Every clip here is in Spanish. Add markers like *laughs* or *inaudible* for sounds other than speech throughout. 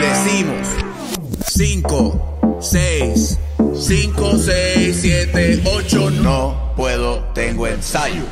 decimos 5, 6, 5, 6, 7, 8, no puedo, tengo ensayo.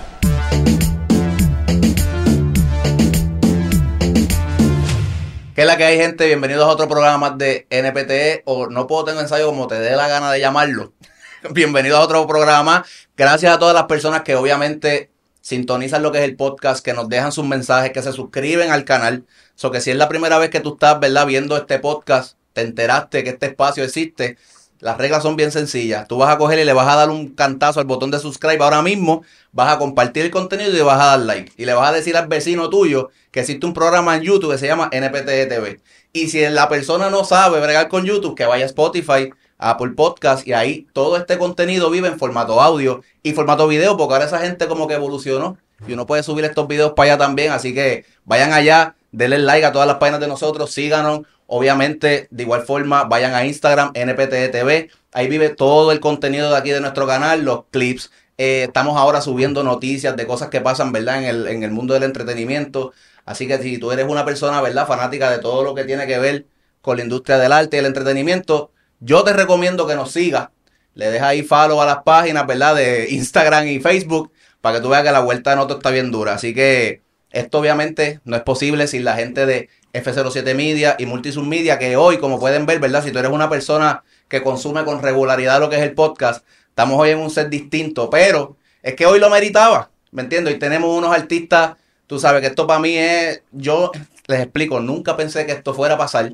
¿Qué es la que hay, gente? Bienvenidos a otro programa más de NPTE o No Puedo Tengo Ensayo como te dé la gana de llamarlo. *laughs* Bienvenidos a otro programa. Gracias a todas las personas que obviamente sintonizan lo que es el podcast, que nos dejan sus mensajes, que se suscriben al canal. So que si es la primera vez que tú estás, ¿verdad? Viendo este podcast, te enteraste que este espacio existe. Las reglas son bien sencillas. Tú vas a coger y le vas a dar un cantazo al botón de subscribe ahora mismo, vas a compartir el contenido y vas a dar like. Y le vas a decir al vecino tuyo que existe un programa en YouTube que se llama NPT TV. Y si la persona no sabe bregar con YouTube, que vaya a Spotify, Apple Podcast y ahí todo este contenido vive en formato audio y formato video, porque ahora esa gente como que evolucionó y uno puede subir estos videos para allá también. Así que vayan allá, denle like a todas las páginas de nosotros, síganos. Obviamente, de igual forma, vayan a Instagram, NPT TV. Ahí vive todo el contenido de aquí de nuestro canal, los clips. Eh, estamos ahora subiendo noticias de cosas que pasan, ¿verdad? En el, en el mundo del entretenimiento. Así que si tú eres una persona, ¿verdad? Fanática de todo lo que tiene que ver con la industria del arte y el entretenimiento, yo te recomiendo que nos sigas. Le dejas ahí follow a las páginas, ¿verdad? De Instagram y Facebook para que tú veas que la vuelta de Noto está bien dura. Así que esto obviamente no es posible sin la gente de F07 Media y Multisub Media, que hoy, como pueden ver, ¿verdad? Si tú eres una persona que consume con regularidad lo que es el podcast, estamos hoy en un set distinto, pero es que hoy lo meritaba, ¿me entiendes? Y tenemos unos artistas, tú sabes que esto para mí es, yo les explico, nunca pensé que esto fuera a pasar.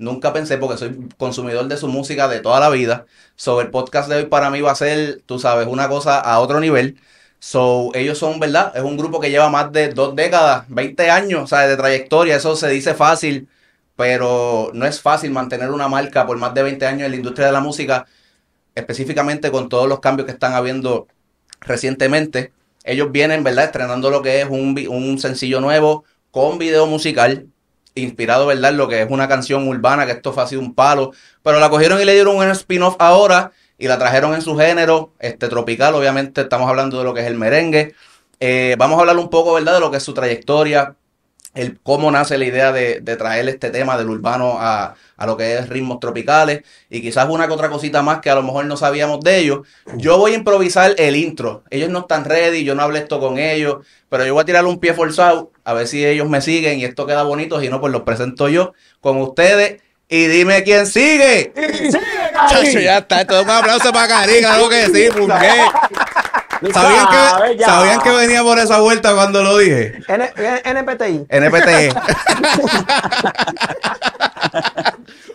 Nunca pensé, porque soy consumidor de su música de toda la vida. So, el podcast de hoy para mí va a ser, tú sabes, una cosa a otro nivel. So, ellos son, ¿verdad? Es un grupo que lleva más de dos décadas, 20 años, sea, de trayectoria. Eso se dice fácil, pero no es fácil mantener una marca por más de 20 años en la industria de la música, específicamente con todos los cambios que están habiendo recientemente. Ellos vienen, ¿verdad? Estrenando lo que es un, un sencillo nuevo con video musical inspirado, ¿verdad? Lo que es una canción urbana, que esto fue así un palo. Pero la cogieron y le dieron un spin-off ahora y la trajeron en su género, este tropical, obviamente estamos hablando de lo que es el merengue. Eh, vamos a hablar un poco, ¿verdad? De lo que es su trayectoria, el cómo nace la idea de, de traer este tema del urbano a, a, lo que es ritmos tropicales y quizás una que otra cosita más que a lo mejor no sabíamos de ellos. Yo voy a improvisar el intro. Ellos no están ready, yo no hablé esto con ellos, pero yo voy a tirar un pie forzado a ver si ellos me siguen y esto queda bonito, si no, pues los presento yo con ustedes. Y dime quién sigue. ¡Sigue, Chacho, ya está. Es un aplauso para Karim, algo que sí, porque. ¿Sabían que, ¿Sabían que venía por esa vuelta cuando lo dije? N NPTI. NPTE. *laughs*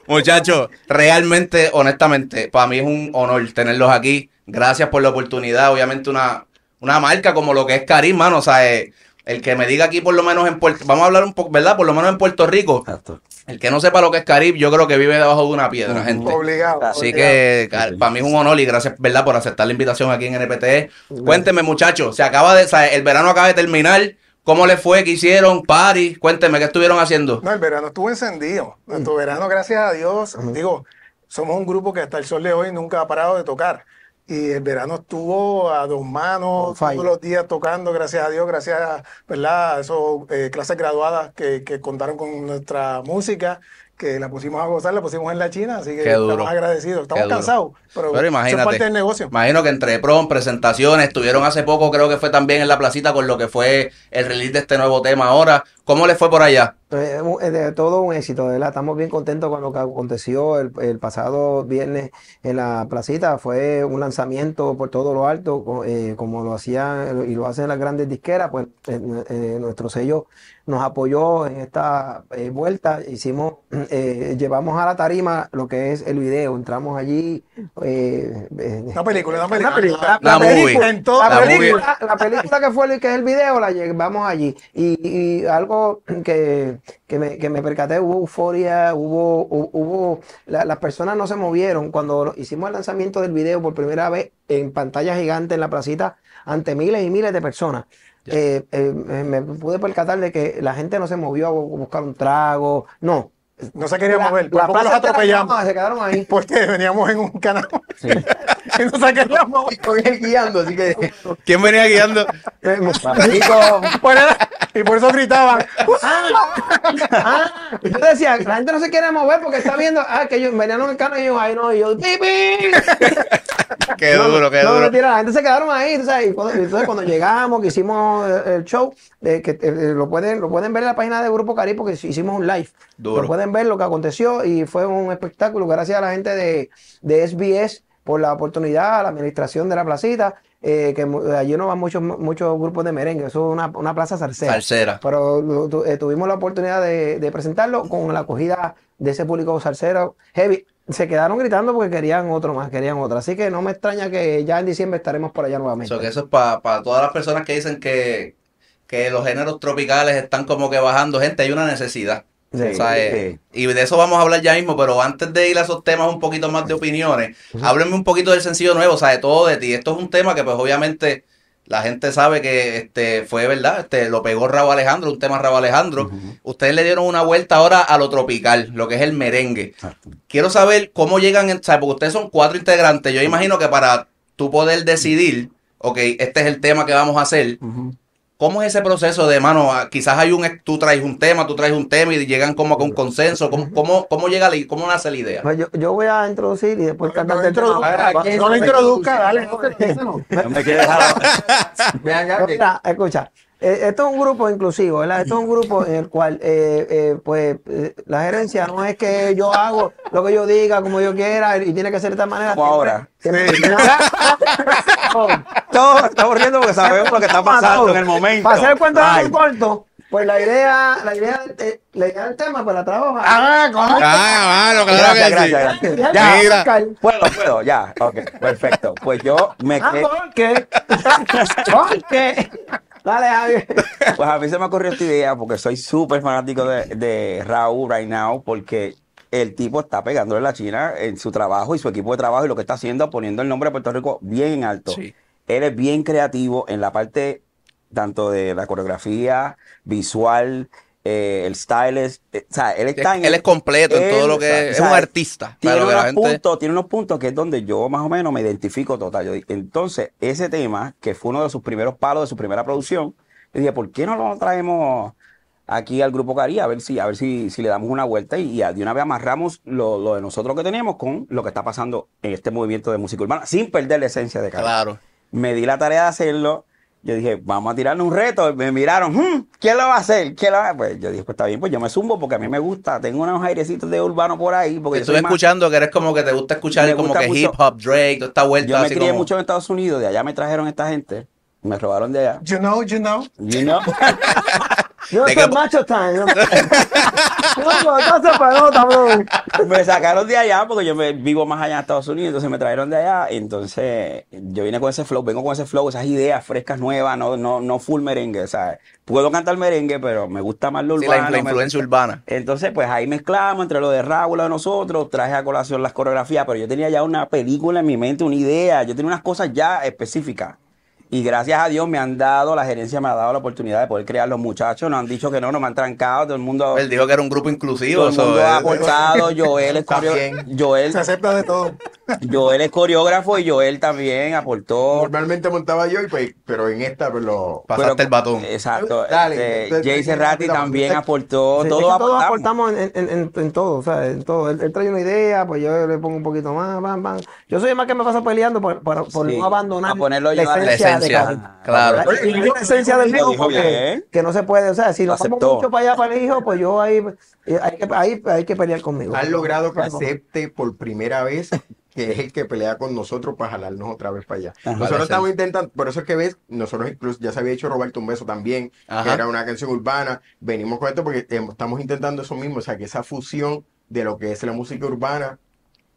Muchachos, realmente, honestamente, para mí es un honor tenerlos aquí. Gracias por la oportunidad. Obviamente, una, una marca como lo que es Karim, mano. O sea, eh, el que me diga aquí, por lo menos en Puerto Vamos a hablar un poco, ¿verdad? Por lo menos en Puerto Rico. Exacto. El que no sepa lo que es Caribe, yo creo que vive debajo de una piedra, gente. Obligado. Así obligado. que para mí es un honor y gracias, ¿verdad?, por aceptar la invitación aquí en NPTE. Cuénteme, muchachos, se acaba de, o sea, el verano acaba de terminar. ¿Cómo les fue? ¿Qué hicieron? ¿Party? Cuéntenme, ¿qué estuvieron haciendo? No, el verano estuvo encendido. Nuestro verano, gracias a Dios, digo, somos un grupo que hasta el sol de hoy nunca ha parado de tocar. Y el verano estuvo a dos manos, todos los días tocando, gracias a Dios, gracias a, ¿verdad? a esas clases graduadas que, que contaron con nuestra música, que la pusimos a gozar, la pusimos en la China, así que estamos agradecidos. Estamos cansados, pero, Pero eso imagínate. es parte del negocio. Imagino que entre prom, presentaciones, estuvieron hace poco, creo que fue también en la placita con lo que fue el release de este nuevo tema ahora. ¿Cómo les fue por allá? Todo un éxito, de ¿verdad? Estamos bien contentos con lo que aconteció el, el pasado viernes en la placita. Fue un lanzamiento por todo lo alto, eh, como lo hacían y lo hacen las grandes disqueras. Pues eh, eh, nuestro sello nos apoyó en esta eh, vuelta. Hicimos, eh, llevamos a la tarima lo que es el video. Entramos allí. eh, eh, Una película. La La película. En todo- La La movie. película, la película que fue el, que es el video, la llevamos allí. Y, y algo que, que, me, que me percaté, hubo euforia, hubo, hu- hubo, la- las personas no se movieron. Cuando hicimos el lanzamiento del video por primera vez en pantalla gigante en la placita, ante miles y miles de personas. eh, eh, me pude percatar de que la gente no se movió a bu- buscar un trago, no. No se quería La- mover, la los atropellamos. no, se quedaron ahí. Porque veníamos en un canal. *laughs* y nos sacaríamos. Con él guiando, así que. ¿Quién venía guiando? Era- y por eso gritaban. Ah, yo decía, la gente no se quiere mover porque está viendo, ah, que ellos venían en el carro y yo, ay no, y yo, ¡pipi! *laughs* Qué No, duro, qué no, duro. mentira, la gente se quedaron ahí, tú sabes, y cuando- entonces cuando llegamos, que hicimos el, el show, eh, que eh, lo pueden lo pueden ver en la página de Grupo Cari porque hicimos un live. Duro. Pueden ver lo que aconteció y fue un espectáculo gracias a la gente de, de SBS por la oportunidad, a la administración de la placita, eh, que allí no van muchos muchos grupos de merengue, eso es una, una plaza salsera. Salsera. Pero tu- eh, tuvimos la oportunidad de, de presentarlo con la acogida de ese público salsero heavy. Se quedaron gritando porque querían otro más, querían otro. Así que no me extraña que ya en diciembre estaremos por allá nuevamente. So que eso es para todas las personas que dicen que, que los géneros tropicales están como que bajando. Gente, hay una necesidad. Sí, O sea, eh, sí. Y de eso vamos a hablar ya mismo, pero antes de ir a esos temas un poquito más de opiniones, háblenme un poquito del sencillo nuevo, o sea, de todo de ti. Esto es un tema que pues obviamente la gente sabe que este fue verdad, este lo pegó Raúl Alejandro, un tema Raúl Alejandro. Ustedes le dieron una vuelta ahora a lo tropical, lo que es el merengue. Quiero saber cómo llegan, o sea, porque ustedes son cuatro integrantes. Yo imagino que para tú poder decidir, ok, este es el tema que vamos a hacer, ¿Cómo es ese proceso de, mano, quizás hay un, tú traes un tema, tú traes un tema y llegan como a un consenso? ¿Cómo, cómo, cómo llega la, cómo nace la idea? Pues yo, yo voy a introducir y después No, el tema. introduzca, no lo introduzca, dale. *laughs* No me quiere dejar. Mira, escucha, esto es un grupo inclusivo, ¿verdad? Esto es un grupo en el cual, eh, eh, pues, eh, la gerencia no es que yo hago lo que yo diga, como yo quiera, y tiene que ser de esta manera. Como ahora. Siempre- *laughs* Todos estamos riendo porque sabemos lo que está pasando en el momento. Para hacer el cuento muy corto, pues la idea, la idea, eh, la idea del tema, pues la trabajo. Ah, ¿cómo? Ah, mano, Gracias, gracias, gracias. Ya, Ya, ya, Oscar. Puedo, puedo, ya. Ok, perfecto. Pues yo me Ah, quedé. ¿por qué? *laughs* ¿Por qué? Dale, Javier. *laughs* Pues a mí se me ocurrió esta idea porque soy súper fanático de, de Raúl right now porque el tipo está pegándole la China en su trabajo y su equipo de trabajo y lo que está haciendo poniendo el nombre de Puerto Rico bien en alto. Sí. Él es bien creativo en la parte tanto de la coreografía, visual, eh, el stylist. eh, o sea, él está en Él es completo en todo lo que es, o sea, un artista. Tiene unos, gente, puntos, tiene unos puntos que es donde yo más o menos me identifico total. Yo entonces, ese tema, que fue uno de sus primeros palos de su primera producción, yo dije, ¿por qué no lo traemos aquí al Grupo Cari? A ver si, a ver si, si le damos una vuelta y, y de una vez amarramos lo, lo de nosotros que tenemos con lo que está pasando en este movimiento de música urbana, sin perder la esencia de Cari. claro. Me di la tarea de hacerlo. Yo dije, vamos a tirarle un reto. Me miraron, "Hmm, ¿quién lo va a hacer? ¿Quién lo va a-?" Pues yo dije, pues está bien, pues yo me zumbo porque a mí me gusta. Tengo unos airecitos de urbano por ahí. Porque yo Estuve más- escuchando que eres como que te gusta escuchar Me como gusta que mucho- hip hop, Drake, toda esta vuelta Yo me así crié como... mucho en Estados Unidos, de allá me trajeron esta gente, me robaron de allá. You know, you know. You know? *laughs* Yo ¿De soy macho time. *laughs* ¿no? No, me sacaron de allá porque yo me vivo más allá en Estados Unidos, entonces me trajeron de allá. Entonces yo vine con ese flow, vengo con ese flow, esas ideas frescas, nuevas, no, no, no full merengue, ¿sabes? Puedo cantar merengue, pero me gusta más lo Sí, urbano. la, influencia urbana. Entonces, pues ahí mezclamos entre lo de Raúl, lo de nosotros, traje a colación las coreografías, pero yo tenía ya una película en mi mente, una idea, yo tenía unas cosas ya específicas. Y gracias a Dios me han dado, la gerencia me ha dado la oportunidad de poder crear los muchachos, nos han dicho que no, nos han trancado, todo el mundo, Él dijo que era un grupo inclusivo. todo el mundo ha aportado, Joel es, bien. Joel, Se acepta de todo. Joel es coreógrafo y Joel también aportó. Normalmente montaba yo, y pues, pero en esta pues, lo... Pasaste Pero- el batón. Exacto. Dale, este, Jay Serrati también aportó, es todos que todos aportamos. en, en, en, en todo, o sea, en todo. Él, él trae una idea, pues yo le pongo un poquito más, bam, bam. Yo soy el más que me paso peleando por, por, por Sí, no abandonar a ponerlo la yo a la esencia, claro. La, y la esencia del hijo, dijo porque bien. que no se puede, o sea, si Lo nos vamos aceptó. mucho para allá para el hijo, pues yo ahí, eh, hay que, ahí hay que pelear conmigo. Han logrado que acepte por primera vez que es el que pelea con nosotros para jalarnos otra vez para allá. Ajá. nosotros estamos intentando, por eso es que ves, nosotros incluso ya se había hecho Roberto un beso también, Ajá. que era una canción urbana, venimos con esto porque estamos intentando eso mismo, o sea, que esa fusión de lo que es la música urbana,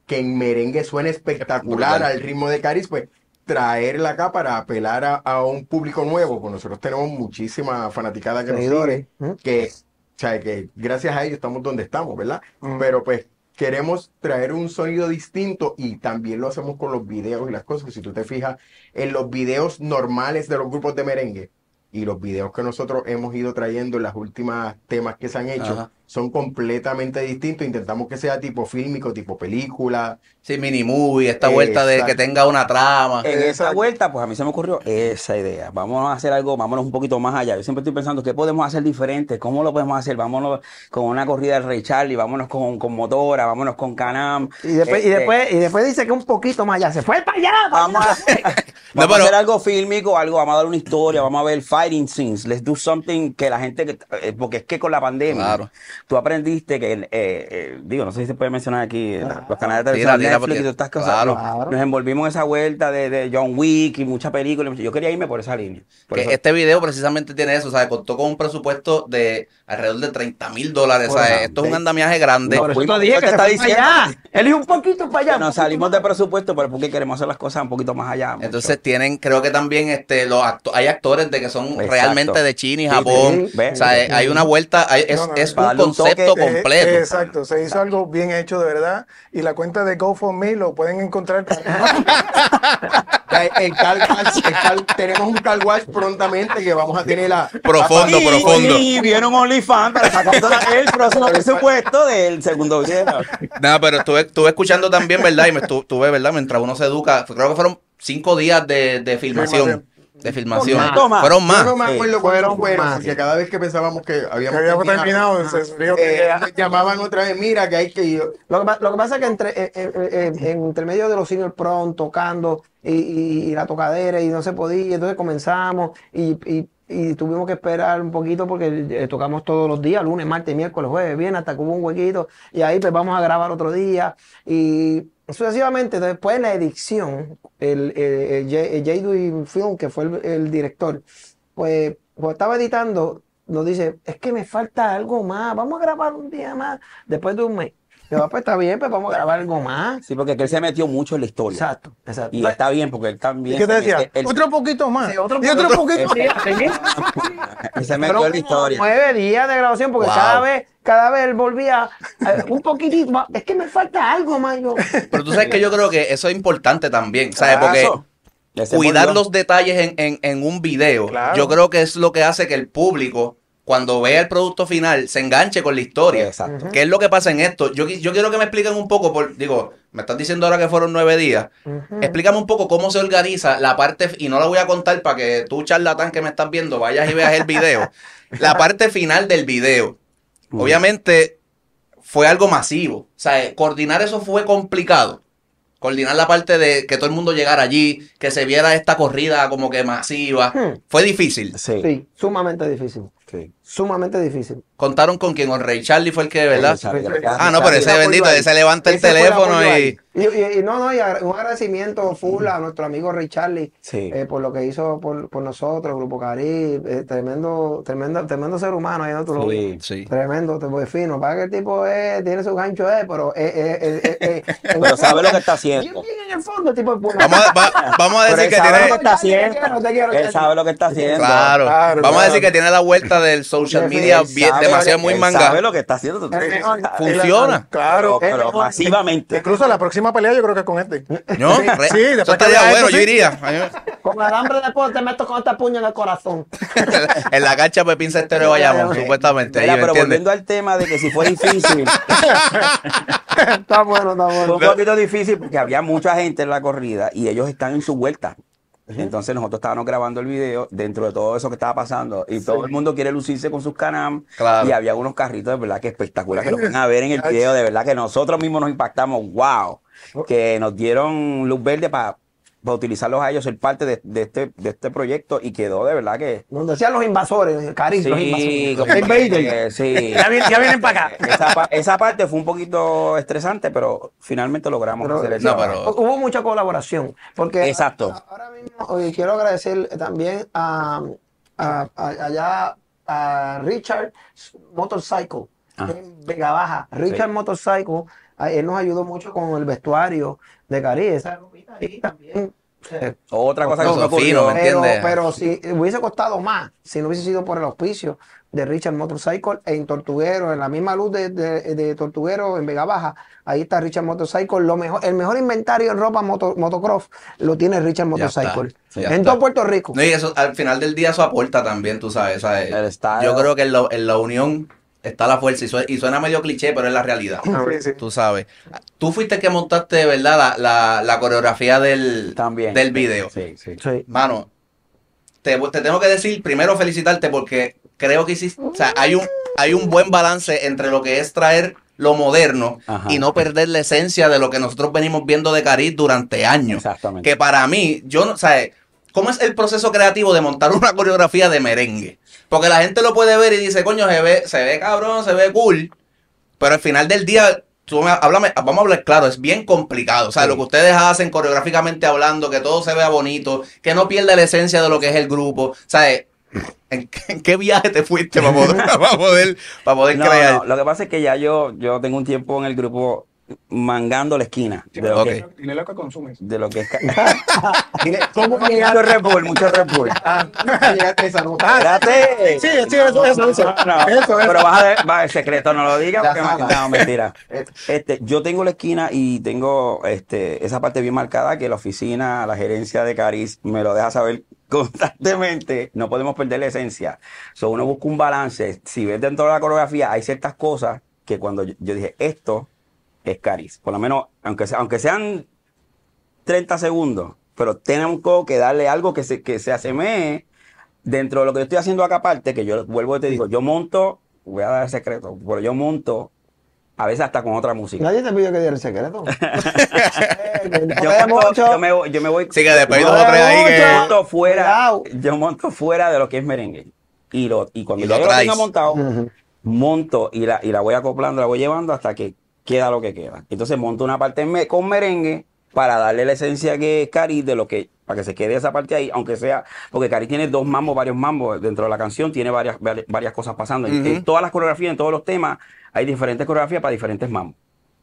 que en merengue suena espectacular al ritmo de Caris, pues traerla acá para apelar a, a un público nuevo, pues nosotros tenemos muchísima fanaticada que nos Seguidores, sigue, ¿eh? que, o sea, que gracias a ellos estamos donde estamos, ¿verdad? Mm. Pero pues queremos traer un sonido distinto y también lo hacemos con los videos y las cosas. Si tú te fijas en los videos normales de los grupos de merengue y los videos que nosotros hemos ido trayendo en las últimas temas que se han hecho, Ajá. Son completamente distintos. Intentamos que sea tipo fílmico, tipo película. Sí, mini movie, esta vuelta de que tenga una trama. En esa vuelta, pues a mí se me ocurrió esa idea. Vamos a hacer algo, vámonos un poquito más allá. Yo siempre estoy pensando, ¿qué podemos hacer diferente? ¿Cómo lo podemos hacer? Vámonos con una corrida del Rey Charlie, vámonos con, con Motora, vámonos con Canam. Y después, y, Este, después, y después dice que un poquito más allá. Se fue para allá. para Vamos allá. a, *laughs* No, vamos a hacer algo fílmico, algo, vamos a dar una historia, vamos a ver fighting scenes, let's do something que la gente, que- eh, porque es que con la pandemia, Claro. Tú aprendiste que, eh, eh, digo, no sé si se puede mencionar aquí, eh, los canales de televisión, Netflix porque- y todas estas cosas, claro. nos, Claro. nos envolvimos en esa vuelta de, de John Wick y muchas películas, yo quería irme por esa línea. Por Que eso- este video precisamente tiene eso, o sea, contó con un presupuesto de alrededor de 30 mil dólares. O sea, Bueno, esto es un andamiaje grande. No, Por eso fuimos- te dije yo que para diciendo. allá. Él dijo un poquito para allá. nos salimos de presupuesto, pero porque queremos hacer las cosas un poquito más allá. mucho. Entonces tienen, creo que también este, los acto- hay actores de que son Exacto. realmente de China y Sí, Japón. sí, o sea, eh, hay una vuelta, hay- es, No, no, es para un concepto completo. eh, exacto, se hizo algo bien hecho de verdad. Y la cuenta de GoFundMe lo pueden encontrar. *laughs* El car wash, el car- tenemos un car wash prontamente que vamos a tener la Profundo, y, profundo. Y viene un OnlyFans para sacar todo el próximo presupuesto del segundo video. Nada, pero estuve, estuve escuchando también, ¿verdad? Y me estu- estuve, ¿verdad? Mientras uno se educa, creo que fueron cinco días de, de filmación. De filmación. Más. Más. Fueron más. Yo no me Sí. acuerdo Fueron fueron, más. porque cada vez que pensábamos que habíamos, Que habíamos terminado, que- eh, llamaban otra vez, mira que hay que ir. Lo que, pa- lo que pasa es que entre, eh, eh, eh, entre medio de los senior prom tocando y, y- y la tocadera y no se podía, entonces comenzamos y, y- y tuvimos que esperar un poquito porque eh, tocamos todos los días, lunes, martes, miércoles, jueves, viernes, hasta que hubo un huequito y ahí pues vamos a grabar otro día y sucesivamente después en la edición, el, el, el J- J.D. Film, que fue el, el director, pues cuando estaba editando, nos dice, es que me falta algo más, vamos a grabar un día más, después de un mes. Yo, "Ah, pues está bien, pues vamos a grabar algo más. Sí, porque que él se metió mucho en la historia. Exacto, exacto. Y está bien, porque él ¿Y también. qué te decía? mete- él- Otro poquito más. Sí, otro y otro poquito. *laughs* poquito. él se metió en la historia. nueve días de grabación porque Wow. cada vez, cada vez volvía eh, un poquitito más. Es que me falta algo más. Yo. Pero tú sabes que yo creo que eso es importante también, ¿sabes? Claro. Porque cuidar los detalles en, en- en un video, Claro. yo creo que es lo que hace que el público, cuando vea el producto final, se enganche con la historia. Exacto. ¿Qué es lo que pasa en esto? Yo, yo quiero que me expliquen un poco, por, digo, me estás diciendo ahora que fueron nueve días. Explícame un poco cómo se organiza la parte, y no la voy a contar para que tú, charlatán que me estás viendo, vayas y veas el video. *laughs* la parte final del video. Obviamente fue algo masivo. O sea, coordinar eso fue complicado. Coordinar la parte de que todo el mundo llegara allí, que se viera esta corrida como que masiva. Hmm. Fue difícil. Sí. Sí, sumamente difícil. sí. Sumamente difícil. Contaron con quien, con Ray Charlie fue el que, ¿verdad? Charlie, sí. Charlie, Ah, no, pero ese bendito, ese levanta el Ese teléfono y... Y, y- y no, no, y un agradecimiento full a nuestro amigo Ray Charlie Sí. eh, por lo que hizo por, por nosotros, Grupo Caribe, eh, tremendo, tremendo, tremendo ser humano ahí, ¿no? Tú lo Sí. ves. Sí. Tremendo, te voy fino. Para que el tipo es, tiene su gancho, eh, pero eh, eh, eh, eh, eh, *laughs* Pero sabe lo que está haciendo. en el fondo, el tipo. Vamos a, va- vamos a decir que sabe tiene... lo que está haciendo. Él sabe lo que está haciendo. Claro. Claro, Vamos a decir que tiene la vuelta del social Él media bien, Sabe- demasiado muy él manga. Sabe lo que está haciendo. Funciona. Claro. Pero, pero masivamente. Incluso la próxima pelea yo creo que es con este. ¿No? Sí, sí, después estaría bueno, esto, yo iría. Me- Con alambre de poder te meto con esta puña en el corazón. *laughs* en la cancha Pepín Cestero de Bayamón, supuestamente. Mira, ahí, ¿me pero volviendo al tema de que si fue difícil, *laughs* está bueno, está fue bueno. un poquito difícil porque había mucha gente en la corrida y ellos están en su vuelta. Entonces nosotros estábamos grabando el video dentro de todo eso que estaba pasando y todo el mundo quiere lucirse con sus canam. Claro. y había unos carritos de verdad que espectacular que lo van a ver en el *laughs* video. De verdad que nosotros mismos nos impactamos. Wow que nos dieron luz verde para utilizarlos a ellos ser parte de, de este de este proyecto y quedó de verdad que Donde decían los invasores, los Sí, invasores. como que sí. Ya vienen, ya vienen para acá. Esa, pa- esa parte fue un poquito estresante, pero finalmente logramos Pero- hacer el No, pero- Hubo mucha colaboración. Porque Exacto. ahora mismo quiero agradecer también a, a- a- allá a Richard Motorcycle Ah. en Vega Baja. Richard Sí. Motorcycle, él nos ayudó mucho con el vestuario de Caribe. Esa ahí también. Otra cosa que Eso, fino. ¿me pero, entiendes? pero si hubiese costado más, si no hubiese sido por el auspicio de Richard Motorcycle en Tortuguero, en la misma luz de, de- de Tortuguero en Vega Baja, ahí está Richard Motorcycle. Lo mejor, el mejor inventario en ropa moto, motocross lo tiene Richard Motorcycle. en está. todo Puerto Rico. No, y eso al final del día eso aporta también, tú sabes. ¿sabes? El style. Yo creo que en la, en la unión está la fuerza. Y, sue- y suena medio cliché, pero es la realidad. Sí, sí. Tú sabes. Tú fuiste el que montaste, ¿verdad? La, la, la coreografía del, También. del video. Sí, sí. Sí. Mano, te, te tengo que decir, primero felicitarte porque creo que hiciste, o sea, hay un, hay un buen balance entre lo que es traer lo moderno Ajá. y no perder la esencia de lo que nosotros venimos viendo de Cariz durante años. Exactamente. Que para mí, yo no, ¿sabes? ¿Cómo es el proceso creativo de montar una coreografía de merengue? Porque la gente lo puede ver y dice, coño, se ve, se ve cabrón, se ve cool, pero al final del día, tú me- háblame, vamos a hablar claro, es bien complicado. O sea, lo que ustedes hacen coreográficamente hablando, que todo se vea bonito, que no pierda la esencia de lo que es el grupo. ¿Sabes? *laughs* ¿En, qué- en qué viaje te fuiste para poder, *laughs* para poder, para poder No, crear? no, lo que pasa es que ya yo, yo tengo un tiempo en el grupo mangando la esquina de lo, que, Dile lo que consumes. de lo que es. *laughs* Dile, *laughs* ¿Cómo mucho llegaste? Red Bull, mucho Red Bull. Ah, *laughs* llegaste esa nota? Espérate. Sí, sí, eso, eso, eso. No, no, Eso, eso. Pero vas a ver, va, el secreto no lo digas porque me- sala. no, mentira. Este, yo tengo la esquina y tengo este, esa parte bien marcada que la oficina, la gerencia de Caris me lo deja saber constantemente. No podemos perder la esencia. So, uno busca un balance. Si ves dentro de la coreografía, hay ciertas cosas que cuando yo, yo dije esto es Caris. Por lo menos, aunque, sea- aunque sean 30 segundos, pero tenemos que darle algo que se, que se asemeje dentro de lo que yo estoy haciendo acá aparte, que yo vuelvo y te digo, yo monto, voy a dar el secreto, pero yo monto a veces hasta con otra música. Nadie te pidió que diera el secreto. *laughs* *laughs* Yo, monto- yo me, voy- yo me voy Sí, que después No dos o tres ahí mucho. que... monto fuera, Cuidado. yo monto fuera de lo que es merengue. Y, lo, y cuando Y lo yo lo tenga montado, monto y la, y la voy acoplando, la voy llevando hasta que queda lo que queda. Entonces monto una parte con merengue para darle la esencia que es Cari de lo que, para que se quede esa parte ahí, aunque sea, porque Cari tiene dos mambos, varios mambos dentro de la canción, tiene varias, vari- varias cosas pasando. En-. En todas las coreografías, en todos los temas, hay diferentes coreografías para diferentes mambos,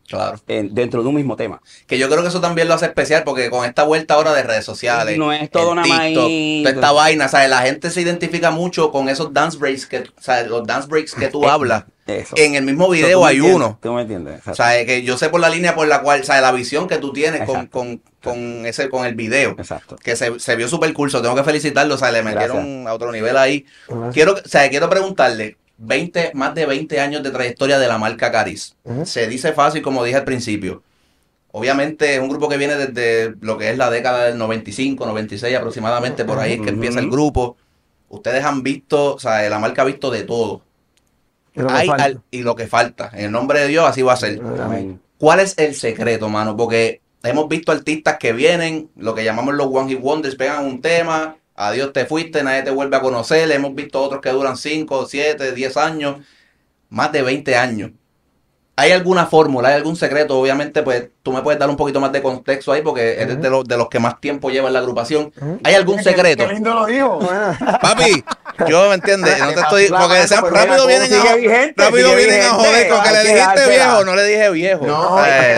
Claro. en- dentro de un mismo tema. Que yo creo que eso también lo hace especial porque con esta vuelta ahora de redes sociales. No es todo nada más. Toda esta vaina, ¿sabes? La gente se identifica mucho con esos dance breaks que, ¿sabes? Los dance breaks que tú *laughs* hablas. Eso. En el mismo video tú hay entiendes, uno. Tú me entiendes. O sea, que yo sé por la línea por la cual, ¿sabes? La visión que tú tienes con, con, con ese, con el video. Exacto. Que se, se vio súper curso. Tengo que felicitarlo. O sea, le metieron Gracias. a otro nivel ahí. Quiero, o sea, quiero preguntarle, 20, más de 20 años de trayectoria de la marca Caris. Se dice fácil, como dije al principio. Obviamente es un grupo que viene desde lo que es la década del 95, 96 aproximadamente, por ahí es que empieza el grupo. Ustedes han visto, o sea, la marca ha visto de todo. Y lo Hay al- y lo que falta. En el nombre de Dios así va a ser. Amén. ¿Cuál es el secreto, mano? Porque hemos visto artistas que vienen, lo que llamamos los One Hit Wonders, pegan un tema, adiós te fuiste, nadie te vuelve a conocer. Hemos visto otros que duran 5, 7, 10 años, más de 20 años. ¿Hay alguna fórmula, hay algún secreto? Obviamente, pues tú me puedes dar un poquito más de contexto ahí porque eres de, los, de los que más tiempo lleva en la agrupación. ¿Hay algún secreto? Qué lindo lo dijo. Bueno, *laughs* Papi, yo me entiendes, no te estoy. Porque sean- rápido vienen a, vigente, rápido vienen a joder con que le dijiste viejo, no le dije viejo. No, Eh.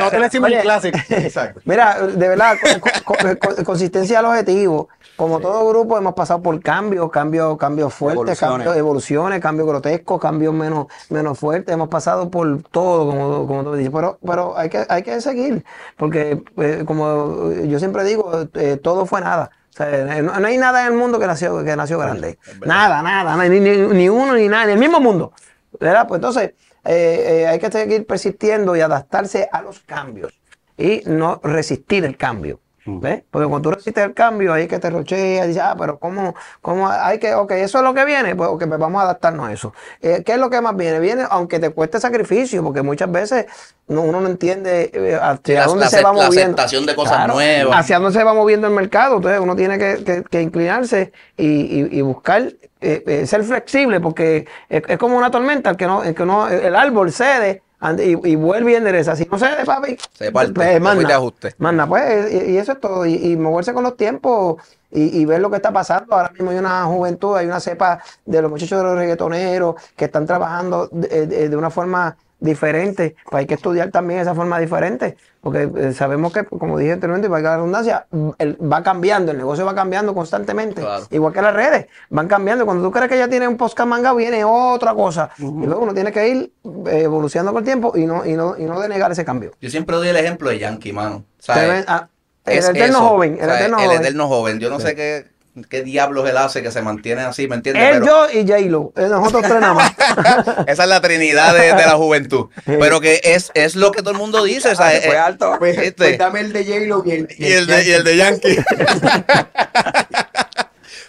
No te le decimos el clásico. Exacto. Mira, de verdad, co- co- co- *laughs* consistencia al objetivo. Como todo grupo hemos pasado por cambios, cambios, cambios fuertes, Evoluciones. cambios, evoluciones, cambios grotescos, cambios menos, menos fuertes. Hemos pasado por todo, como, como tú dices. Pero, pero hay que, hay que seguir, porque eh, como yo siempre digo, eh, todo fue nada. O sea, eh, no, no hay nada en el mundo que nació, que nació grande. Nada, nada, ni, ni, ni uno ni nada, en el mismo mundo. ¿Verdad? Pues entonces, eh, hay que seguir persistiendo y adaptarse a los cambios y no resistir el cambio. ¿Ves? Porque cuando tú resistes el cambio, ahí es que te rochea, dices, ah, pero ¿cómo, cómo hay que, ok, eso es lo que viene, pues ok, pues vamos a adaptarnos a eso. Eh, ¿Qué es lo que más viene? Viene, aunque te cueste sacrificio, porque muchas veces no- uno no entiende eh, hacia la- dónde la se va la moviendo. aceptación de cosas nuevas. Hacia dónde se va moviendo el mercado. Entonces uno tiene que, que- que inclinarse y, y- y buscar eh, eh, ser flexible, porque es, es como una tormenta, el que no, el que no, el árbol cede y, y vuelve y endereza. Si no cede, papi, Se parte, pues, manda, te ajuste. manda, pues, y, y eso es todo. Y, y moverse con los tiempos y, y ver lo que está pasando. Ahora mismo hay una juventud, hay una cepa de los muchachos de los reggaetoneros que están trabajando de, de- de una forma diferente. Pues hay que estudiar también esa forma diferente. Porque eh, sabemos que, como dije anteriormente, valga la redundancia, el- va cambiando, el negocio va cambiando constantemente. Claro. Igual que las redes, van cambiando. Cuando tú crees que ya tienes un podcast manga, viene otra cosa. Y luego uno tiene que ir eh, evolucionando con el tiempo y no, y no, y no denegar ese cambio. Yo siempre doy el ejemplo de Yankee, mano. ¿Sabes? Ah, el Es eterno eso, joven, el ¿sabes? eterno el joven. eterno joven. Yo no sé qué, qué diablos él hace que se mantiene así, ¿me entiendes? Él, Pero- yo y J-Lo. Eh, Nosotros tres nada más. *laughs* Esa es la trinidad de, de la juventud. Pero que es, es lo que todo el mundo dice. o sea, Ah, se eh, fue alto. Pues, Este. pues dame el de J-Lo y el, y, el de, y el de Yankee. *laughs* *laughs*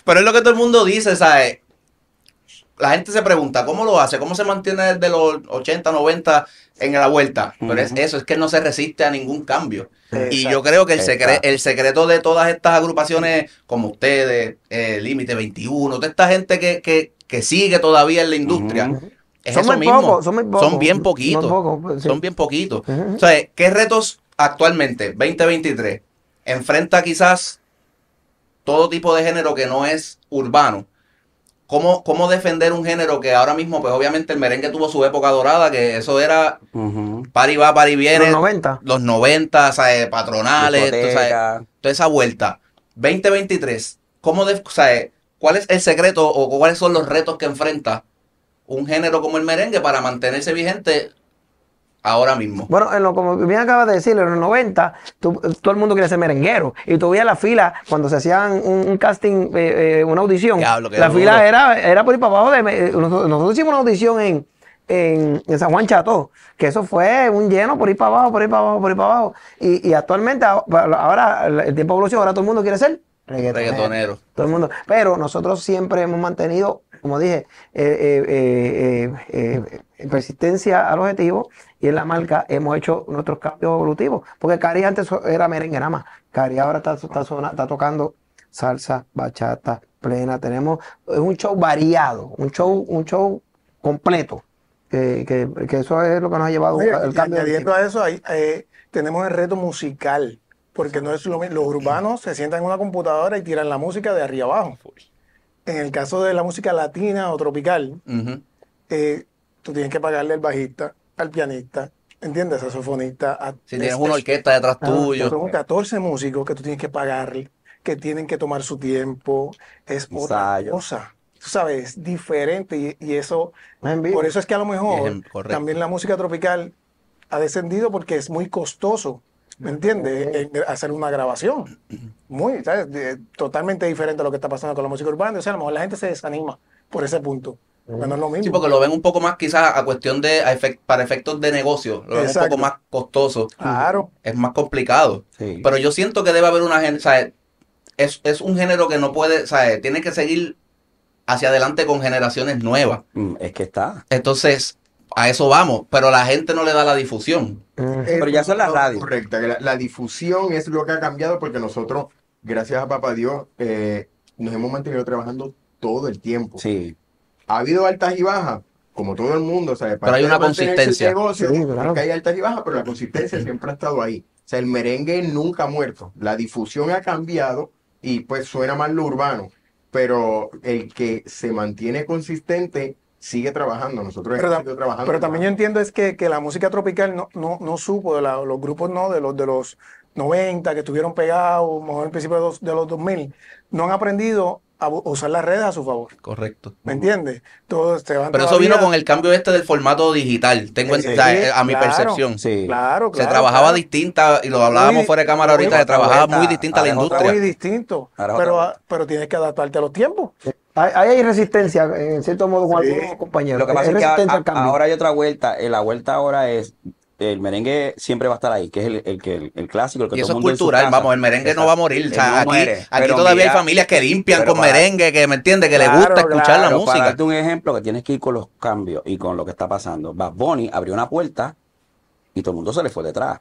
Pero es lo que todo el mundo dice, ¿sabes? La gente se pregunta, ¿cómo lo hace? ¿Cómo se mantiene desde los 80, 90 en la vuelta? Pero es eso, es que no se resiste a ningún cambio. Y yo creo que el, secre- Exacto. el secreto de todas estas agrupaciones, como ustedes, eh, Límite 21, toda esta gente que, que, que sigue todavía en la industria, es Son eso muy mismo. pocos, son muy pocos. Son bien poquitos. sí. Son bien poquitos. Ujú. O sea, ¿qué retos actualmente, 2023, enfrenta quizás todo tipo de género que no es urbano? ¿Cómo, ¿Cómo defender un género que ahora mismo, pues obviamente el merengue tuvo su época dorada, que eso era Ujú. pari va, pari viene, Los 90. los 90, ¿sabes? patronales, tú sabes, Discoteca. toda esa vuelta. 2023, ¿cómo de, o sea, ¿cuál es el secreto o cuáles son los retos que enfrenta un género como el merengue para mantenerse vigente ahora mismo? Bueno, en lo, como bien acabas de decir, en los 90, tú- todo el mundo quería ser merenguero. Y tú veías la fila cuando se hacían un, un casting, eh, eh, una audición. Diablo, la duro. fila era, era por ir para abajo. De, eh, nosotros, nosotros hicimos una audición en, en, en San Juan Chato, que eso fue un lleno por ir para abajo, por ir para abajo, por ir para abajo. Y, y actualmente, ahora, el tiempo evoluciona, ahora todo el mundo quiere ser reggaetonero. Reggaetonero. Todo el mundo. Pero nosotros siempre hemos mantenido, como dije, eh, eh, eh, eh, persistencia al objetivo y en la marca hemos hecho nuestros cambios evolutivos. Porque Cari antes era merengue nada más. Cari ahora está, está, sona- está tocando salsa, bachata, plena. Tenemos es un show variado, un show, un show completo. Que, que- que eso es lo que nos ha llevado Oye, el y cambio. añadiendo a eso, ahí, eh, tenemos el reto musical, porque no es lo mismo. Los urbanos se sientan en una computadora y tiran la música de arriba abajo. En el caso de la música latina o tropical, eh, tú tienes que pagarle al bajista, al pianista, ¿entiendes? Saxofonista. a- Si tienes es- una es- orquesta detrás Ah, tuyo. Son 14 músicos que tú tienes que pagarle, que tienen que tomar su tiempo. Es otra Ensayo. cosa. Tú sabes, es diferente y, y eso, Es por eso es que a lo mejor Es también la música tropical ha descendido porque es muy costoso, ¿me entiendes? En- hacer una grabación. Muy, ¿sabes? De- totalmente diferente a lo que está pasando con la música urbana. O sea, a lo mejor la gente se desanima por ese punto. Pero no es lo mismo. Sí, porque lo ven un poco más quizás a cuestión de, a para efectos de negocio, lo ven un poco más costoso, Claro. es más complicado. Sí. Pero yo siento que debe haber una gente, ¿sabes? Es, es un género que no puede, ¿sabes? Tiene que seguir hacia adelante con generaciones nuevas. Mm, Es que está. Entonces, a eso vamos, pero la gente no le da la difusión. Mm. Pero ya son las radios. Correcto, que la, la difusión es lo que ha cambiado porque nosotros, gracias a Papá Dios, eh, nos hemos mantenido trabajando todo el tiempo. Sí. Ha habido altas y bajas, como todo el mundo, o sea, Pero hay parte una consistencia. negocio, Sí, claro. es que hay altas y bajas, pero la consistencia siempre ha estado ahí. O sea, el merengue nunca ha muerto. La difusión ha cambiado y pues suena más lo urbano, pero el que se mantiene consistente sigue trabajando. Nosotros Pero, hemos trabajando. pero también yo entiendo es que, que la música tropical no, no, no supo, de la- los grupos no, de los, de los 90 que estuvieron pegados, mejor al principio de los, de los 2000, no han aprendido a usar las redes a su favor. Correcto. ¿Me entiendes? Todos se van Pero eso vino con el cambio este del formato digital, tengo en- Sí, sea, a mi claro. percepción. Sí. Claro, Se claro. trabajaba claro. distinta, y lo hablábamos Muy- fuera de cámara ahorita, se trabajaba muy distinta la otra Muy industria. distinto, pero, pero tienes que adaptarte a los tiempos. Ahí hay resistencia, en cierto modo, con Sí. algunos compañeros. Lo que pasa es que a- ahora hay otra vuelta. eh, La vuelta ahora es. El merengue siempre va a estar ahí, que es el, el, que- el, el clásico. El que Y todo eso el es mundo en su cultural, vamos, el merengue no va a morir. O sea, aquí, muere, aquí todavía mira, hay familias que limpian con para- merengue, que me entiende, que Claro, gusta escuchar la música. Para darte un ejemplo, que tienes que ir con los cambios y con lo que está pasando. Bad Bunny abrió una puerta y todo el mundo se le fue detrás.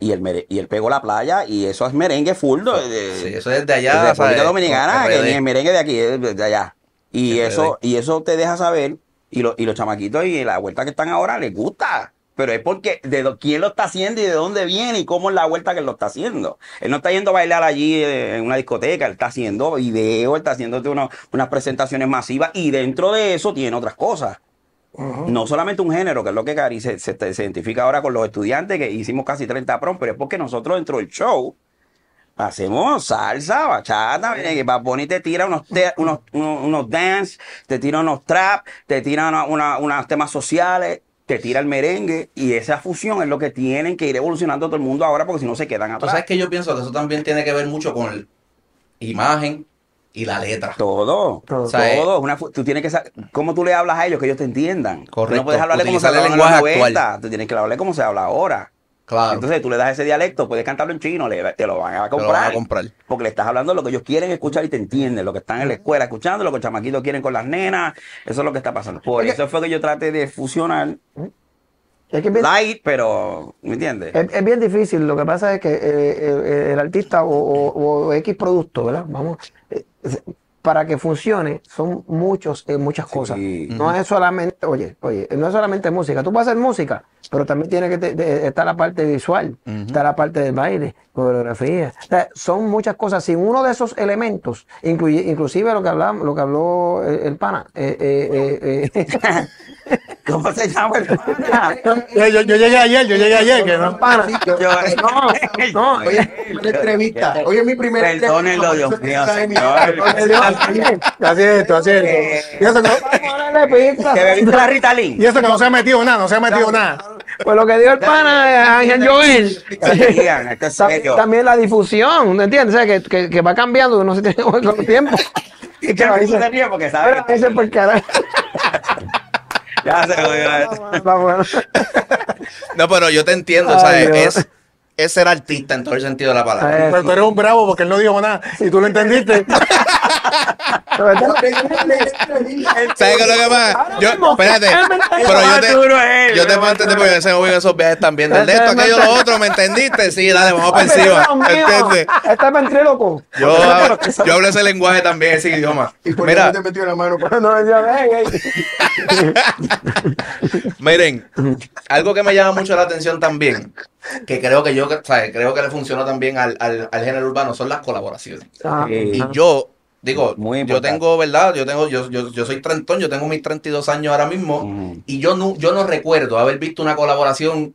Y él, mere- y él pegó la playa y eso es merengue full. de- de- Sí, eso es de de allá, República ¿sabes? Dominicana, que ni el merengue de aquí, es de allá. Y eso, y eso te deja saber, y, lo- y los chamaquitos y la vuelta que están ahora les gusta. Pero es porque de quién lo está haciendo y de dónde viene y cómo es la vuelta que él lo está haciendo. Él no está yendo a bailar allí eh, en una discoteca, él está haciendo video, él está haciéndote uno- unas presentaciones masivas y dentro de eso tiene otras cosas. No solamente un género, que es lo que Cari se, se- se identifica ahora con los estudiantes, que hicimos casi 30 prom, pero es porque nosotros dentro del show hacemos salsa, bachata, que Bad Bunny te tira unos, te- unos, unos, unos dance, te tira unos trap, te tira una- una- unos temas sociales, te tira el merengue, y esa fusión es lo que tienen que ir evolucionando todo el mundo ahora, porque si no se quedan Tú atrás. sabes que yo pienso que eso también tiene que ver mucho con el- imagen, y la letra. Todo. Todo. O sea, todo. Una tú tienes que saber cómo tú le hablas a ellos, que ellos te entiendan. Tú Correcto. no puedes hablarle como se hablaba en los lenguaje 90. actual. Tú tienes que hablarle como se habla ahora. Claro. Entonces tú le das ese dialecto, puedes cantarlo en chino, le- te lo van a Te lo comprar. van a comprar. Porque le estás hablando lo que ellos quieren escuchar y te entienden, lo que están en la escuela escuchando, lo que los chamaquitos quieren con las nenas. Eso es lo que está pasando. Por Oye. eso fue que yo traté de fusionar Es que es bien, light, pero, ¿me entiendes? es- es bien difícil. Lo que pasa es que eh, el, el artista o, o- o X producto, ¿verdad? Vamos, eh, para que funcione son muchos, eh, muchas cosas. No es solamente, oye, oye, no es solamente música. Tú puedes hacer música, pero también tiene que te- estar la parte visual, está la parte del baile, coreografía. O sea, son muchas cosas. Sin uno de esos elementos, incluye- inclusive lo que hablamos, lo que habló el, el pana, eh, eh, eh, eh, *laughs* *laughs* ¿Cómo se llama el pana? Yo, *laughs* yo- yo llegué ayer, yo llegué ayer, que no. *laughs* pana. Yo- No, Oye, una entrevista. Oye, es mi primera Perdónenlo, entrevista. Dios por eso mío, mi- Así es esto, así es esto. Y eso, que. *laughs* ¿Que bebiste la Ritalin? y eso que no se ha metido nada, no se ha metido nada. Pues lo que dijo el pana eh, Ángel Joel. Es. También la difusión, ¿me entiendes? O sea, que, que, que va cambiando, no se tiene con el tiempo. Y que dice- se ríe porque sabe Pero ese por carajo. Ya se jodió. Vamos, No, pero yo te entiendo, ¿sabes? Es, es ser artista en todo el sentido de la palabra. Pero tú eres un bravo porque él no dijo nada. Y tú lo entendiste. *laughs* ¿Sabes qué es lo que pasa? Yo, espérate, pero yo te, yo te puedo entender porque yo se me voy en esos viajes también. Del de esto, aquello, lo otro, ¿me entendiste? Sí, dale, vamos por encima. ¿Entiendes? Está ventríloco. Yo, yo hablo ese lenguaje también, ese idioma. ¿Y por qué Mira, te metió la mano? *laughs* Miren, algo que me llama mucho la atención también, que creo que yo, creo que le funcionó también al, al, al género urbano, son las colaboraciones. Ah. Y yo, digo, Muy yo tengo, ¿verdad? Yo tengo, yo, yo, yo soy trentón, yo tengo mis 32 años ahora mismo, y yo no, yo no recuerdo haber visto una colaboración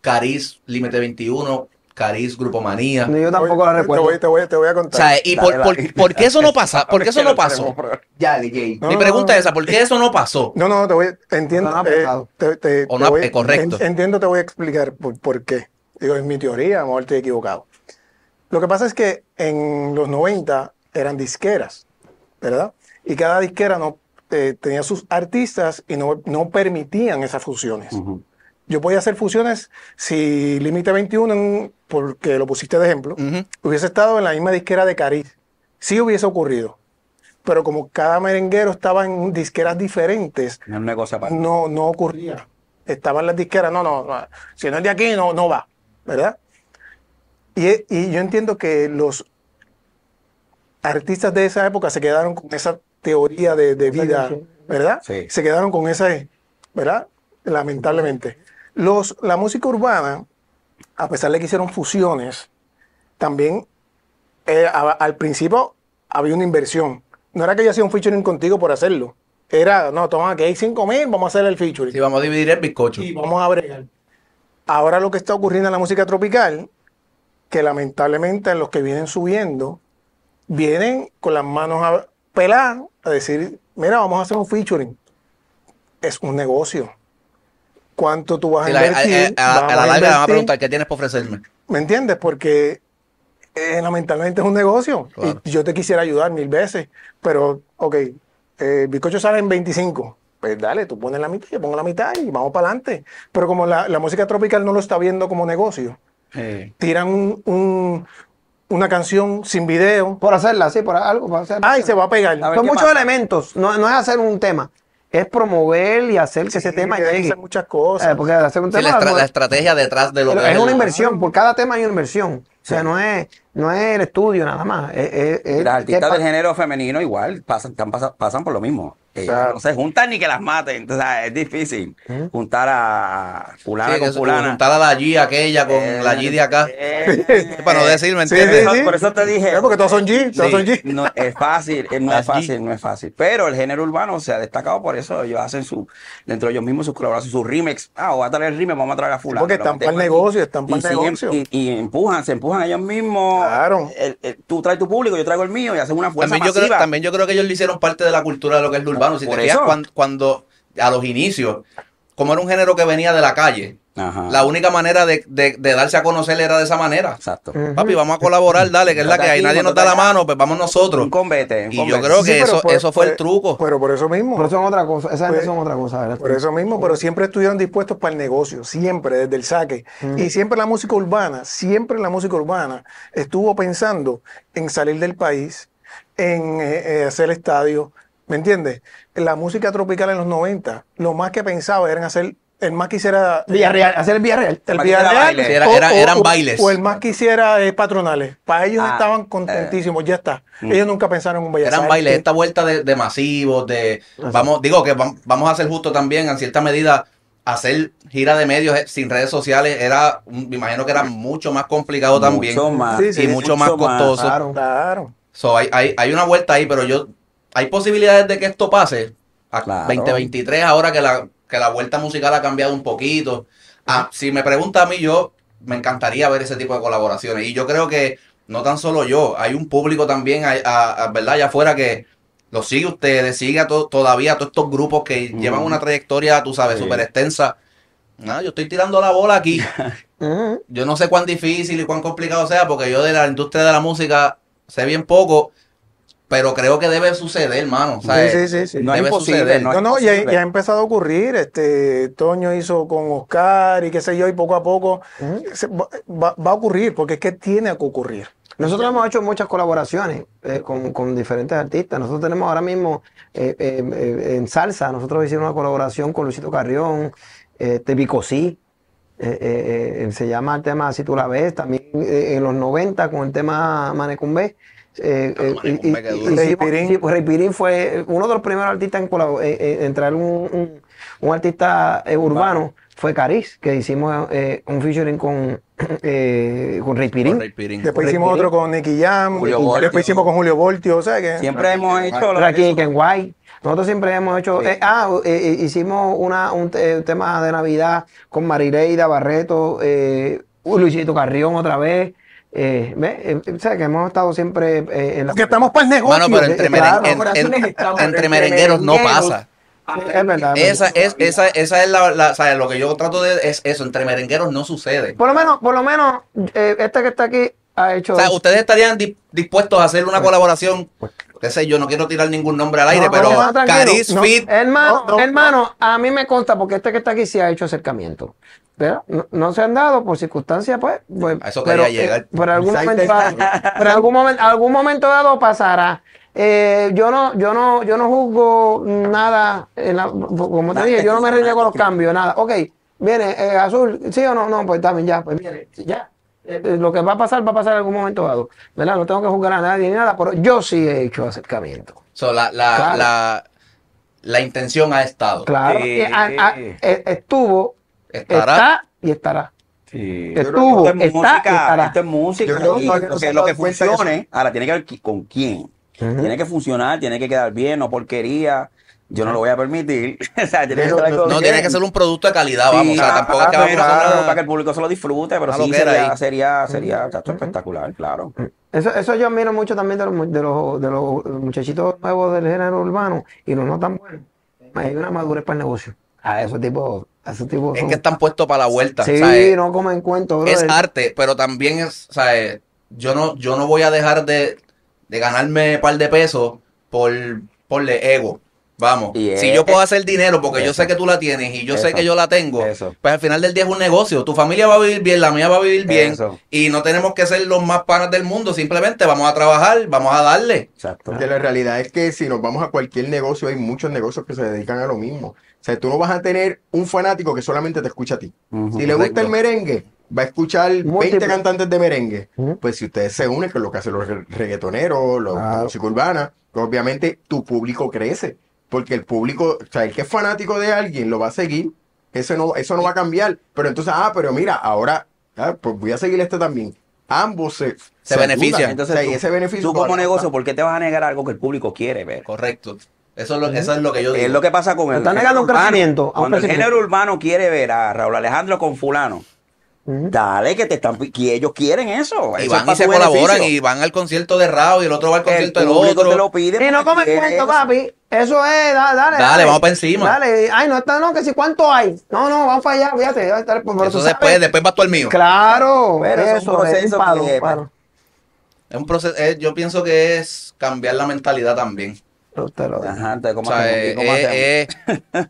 Cariz, Límite 21, Cariz, Grupo Manía. Ni yo tampoco la Te recuerdo. voy, te voy, te voy a O contar. sea, ¿y por, Dale, por, por qué eso no *laughs* pasa? ¿Por qué eso no pasó? Ya. No, Mi no, pregunta no. es esa, ¿por qué eso no pasó? No, no, te voy, entiendo. No, no ha eh, pasado. te- te- O te no ha- voy- eh, correcto. en- entiendo, te voy a explicar por, por qué. Digo, es mi teoría, a lo mejor estoy equivocado. Lo que pasa es que en los 90 eran disqueras, ¿verdad? Y cada disquera no eh, tenía sus artistas y no, no permitían esas fusiones. Yo podía hacer fusiones si Límite 21, en- porque lo pusiste de ejemplo, hubiese estado en la misma disquera de Cariz. Sí hubiese ocurrido. Pero como cada merenguero estaba en disqueras diferentes, no, no ocurría. Estaban las disqueras, no, no, no, si no es de aquí, no, no va, ¿verdad? Y, y yo entiendo que los artistas de esa época se quedaron con esa teoría de, de vida, ¿verdad? Sí. Se quedaron con esa, ¿verdad? Lamentablemente. Los, la música urbana, a pesar de que hicieron fusiones, también eh, a- al principio había una inversión. No era que yo hacía un featuring contigo por hacerlo. Era, no, toma, aquí hay 5 mil, vamos a hacer el featuring. Si vamos a dividir el bizcocho. Y vamos a bregar. Ahora lo que está ocurriendo en la música tropical, que lamentablemente los que vienen subiendo, vienen con las manos a pelar, a decir, mira, vamos a hacer un featuring. Es un negocio. ¿Cuánto tú vas a la- a, invertir? a- a Vamos la larga van a invertir. preguntar, ¿qué tienes para ofrecerme? ¿Me entiendes? Porque eh, lamentablemente es un negocio. Claro. Y yo te quisiera ayudar mil veces. Pero, ok, eh, bizcocho sale en 25. Pues dale, tú pones la mitad, yo pongo la mitad y vamos para adelante. Pero como la, la música tropical no lo está viendo como negocio, Sí. tiran un- un- una canción sin video. Por hacerla, sí, por algo. Por hacer, Ay, se va a pegar. A ver, Son ¿qué muchos pasa? elementos. No, no es hacer un tema. Es promover y hacer que ese tema que llegue. hacer muchas cosas. Eh, porque hacer un Sí, tema la, estra- no- la estrategia detrás de lo que es una inversión. Por cada tema hay una inversión. O sea, no es, no es el estudio nada más. Es, es- es- Y las artistas del género femenino igual pasan, están- pasan, pasan por lo mismo. Claro. No se juntan ni que las maten. Entonces, es difícil juntar a fulana Sí, con fulana. juntar a la G aquella con Eh, la G de acá. eh, *laughs* Para no decir, ¿me entiendes? sí, sí. Por eso te dije. Eh, porque todos son G, todos Sí, son G. No es fácil, eh, no es fácil, G. no es fácil. Pero el género urbano se ha destacado por eso. Ellos hacen su, dentro de ellos mismos sus colaboraciones, sus remix. Ah, voy a traer el remix, vamos a traer a fulano. porque están pa'l aquí. negocio, están Y siguen- negocio. Y, y empujan, se empujan ellos mismos. Claro. El- el- tú traes tu público, yo traigo el mío y hacen una fuerza También yo, creo, también yo creo que ellos le hicieron parte de la cultura de lo que es lo urbano. Si Por te fijas, cuando, cuando a los inicios, como era un género que venía de la calle, Ajá. la única manera de, de- de darse a conocer era de esa manera. Exacto. Papi, vamos a colaborar, dale, que es la que hay. Nadie nos da la mano, pues vamos nosotros. Un convete. un Y yo creo que Sí, eso, por- eso fue el por- truco. Pero por eso mismo. Pero son otra cosa, esa gente Pues, son otra cosa. ¿verdad? Por eso mismo, pero siempre estuvieron dispuestos para el negocio, siempre, desde el saque. Y siempre la música urbana, siempre la música urbana estuvo pensando en salir del país, en eh, eh, hacer estadios, ¿me entiendes? La música tropical en los 90, lo más que pensaba era en hacer, el más quisiera... Villarreal, hacer el Villarreal. El Villarreal, baile. Sí, era- era- eran bailes. O el más quisiera eh, patronales. Para ellos Ah, estaban contentísimos, ya está. Ellos nunca pensaron en un Bellas Eran bailes, esta vuelta de, de masivos, de vamos, digo que vam- vamos a hacer justo también, en cierta medida, hacer gira de medios eh, sin redes sociales era, me imagino que era mucho más complicado también Mucho más. Sí, sí, y mucho más costoso. Claro. Claro. So, hay, hay, hay una vuelta ahí, pero yo, hay posibilidades de que esto pase a Claro. 2023, ahora que la, que la vuelta musical ha cambiado un poquito. Ah, si me pregunta a mí, yo me encantaría ver ese tipo de colaboraciones. Y yo creo que no tan solo yo, hay un público también, a- a- a- ¿verdad? Allá afuera que lo sigue ustedes, sigue a to- todavía a todos estos grupos que llevan una trayectoria, tú sabes, Sí. súper extensa. Nada, yo estoy tirando la bola aquí. *laughs* Yo no sé cuán difícil y cuán complicado sea, porque yo de la industria de la música sé bien poco, pero creo que debe suceder, hermano. O sea, Sí, sí, sí, sí. No es debe imposible, suceder. no No, es no, ya, posible. ya ha empezado a ocurrir. Este Toño hizo con Oscar y qué sé yo, y poco a poco se- va, va- va a ocurrir, porque es que tiene que ocurrir. Nosotros hemos hecho muchas colaboraciones eh, con, con diferentes artistas. Nosotros tenemos ahora mismo eh, eh, eh, en salsa, nosotros hicimos una colaboración con Luisito Carrión, este Bicosí, eh, eh, eh, se llama el tema Si tú la ves, también eh, en los 90 con el tema Manecumbé. Eh, eh, y-. Rey Pirín. sí, Rey Pirín fue uno de los primeros artistas en, colabo- eh, eh, en traer un, un- un artista eh, urbano, fue Cariz, que hicimos eh, un featuring con, *clears throat* eh, con Rey Pirín. Con Rey Pirín. Después Rey hicimos Pirín. otro con Nicky Jam, Julio y Voltio. después hicimos con Julio Voltio, o sea que Siempre hemos hecho. Rakim Ken White. Nosotros siempre hemos hecho. eh, ah, hicimos una, un, un tema de Navidad con Marileida Barreto, Luisito Carrión otra vez. Eh. Eh, o sea, que hemos estado siempre eh, en la. que estamos para el negocio. Mano, pero entre, claro, meren- en- en- estamos, entre merengueros no pasa. Es verdad. Esa es, esa, esa es la, la- o sea, lo que yo trato de es eso, entre merengueros no sucede. Por lo menos, por lo menos, eh, este que está aquí ha hecho. O sea, ustedes estarían di- dispuestos a hacer una colaboración, qué sé yo, no quiero tirar ningún nombre al aire, No, pero no, no. Caris No. Fit, Hermano, No, no, hermano, a mí me consta porque este que está aquí sí ha hecho acercamiento. ¿Verdad? No, no se han dado por circunstancias, pues. pues, A eso pero, quería llegar. eh, por algún momento, por algún momento, algún momento dado pasará. Eh, yo no, yo no, yo no juzgo nada, en la- como te dije, yo no me reniego a los cambios, nada. Ok, viene eh, azul, sí o no, no, pues también ya, pues viene, ya. Lo que va a pasar, va a pasar en algún momento dado, ¿verdad? No tengo que juzgar a nadie ni nada, pero yo sí he hecho acercamiento. so, la, la, Claro. la, la intención ha estado. Claro, Sí. y a- a- e- estuvo, Estará. está y estará. Sí. Estuvo, Esto es está y música, estará. esto es música. Yo que lo no que, lo eso. funcione, ahora tiene que ver con quién. Tiene que funcionar, tiene que quedar bien, no porquería. Yo no lo voy a permitir. *laughs* o sea, tiene que Pero quedar no- No tiene que ser un producto de calidad, Sí, vamos. o sea, tampoco es que ah, vamos a para que el público se lo disfrute, pero sí sería, sería, sería, espectacular, claro. Eso, eso yo admiro mucho también de los, de los, de los muchachitos nuevos del género urbano y los no tan buenos. Hay una madurez para el negocio. A esos tipos, a esos tipos Es son- que están puestos para la vuelta. Sí, no comen cuento, es arte, pero también es, eh, yo no, yo no voy a dejar de, de ganarme un par de pesos por, por de ego. Vamos, Y si es- yo puedo hacer dinero porque yo sé que tú la tienes y yo sé que yo la tengo, Eso. pues al final del día es un negocio. Tu familia va a vivir bien, la mía va a vivir bien Eso. y no tenemos que ser los más panas del mundo. Simplemente vamos a trabajar, vamos a darle. Exacto. Porque la realidad es que si nos vamos a cualquier negocio, hay muchos negocios que se dedican a lo mismo. O sea, tú no vas a tener un fanático que solamente te escucha a ti. Si le gusta Correcto. el merengue, va a escuchar 20 Múltiples. cantantes de merengue. Pues si ustedes se unen con lo que hacen los re- reggaetoneros, los, la Claro. música urbana, pues obviamente tu público crece. Porque el público, o sea, el que es fanático de alguien lo va a seguir. Eso no, eso no va a cambiar. Pero entonces, ah, pero mira, ahora, ah, pues voy a seguir este también. Ambos se, Se benefician. Entonces, O sea, y tú, ese beneficio tú como negocio. ¿por qué te vas a negar algo que el público quiere ver? Correcto. Eso es lo, eso es lo que yo digo. Es lo que pasa con el Está negando un urbano. crecimiento, Cuando el género urbano quiere ver a Raúl Alejandro con fulano, Dale, que te están, que ellos quieren eso. Y eso es van y se colaboran beneficio. y van al concierto de Rao y el otro va al el concierto del otro. te lo pide. Y no porque come quiere cuento, eso. papi. Eso es, dale, dale. Dale, vamos pa' encima. Dale, ay, no está, no, que si cuánto hay. No, no, vamos para allá, fíjate. va a estar- pero tú Eso sabes- después, después vas tú al mío. Claro, Pero es un eso proceso es un palo, que- un palo. Es un proceso, es- yo pienso que es cambiar la mentalidad también.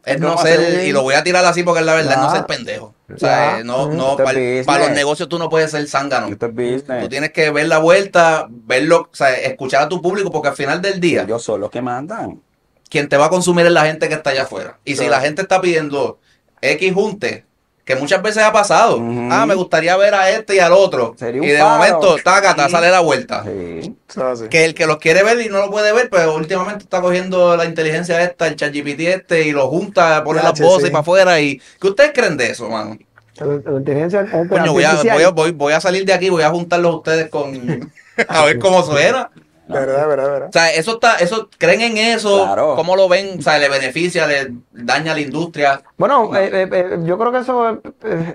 Es, no ¿Cómo ser, y lo voy a tirar así porque es la verdad, es no ser pendejo. O sea, eh, no, Ujú. no, para, los negocios tú no puedes ser zángano. Tú tienes que ver la vuelta, verlo, o sea, escuchar a tu público, porque al final del día, Ellos son los que mandan. quien te va a consumir es la gente que está allá afuera. Y si la gente está pidiendo X junte, que muchas veces ha pasado, ah, me gustaría ver a este y al otro. Sería un y de paro. momento, taca, te sale la vuelta. Sí. Que el que los quiere ver y no lo puede ver, pues últimamente está cogiendo la inteligencia esta, el ChatGPT este, y lo junta, pone las voces sí. para afuera. y ¿Qué ustedes creen de eso, mano? La- inteligencia Coño, voy a, voy, a, voy, voy a salir de aquí, voy a juntarlos a ustedes con... *laughs* a ver cómo suena. Verdad, verdad, verdad. O sea, eso está, eso, ¿creen en eso? Claro. ¿Cómo lo ven? O sea, ¿le beneficia, le daña a la industria? Bueno, eh, eh, eh, yo creo que eso, eh,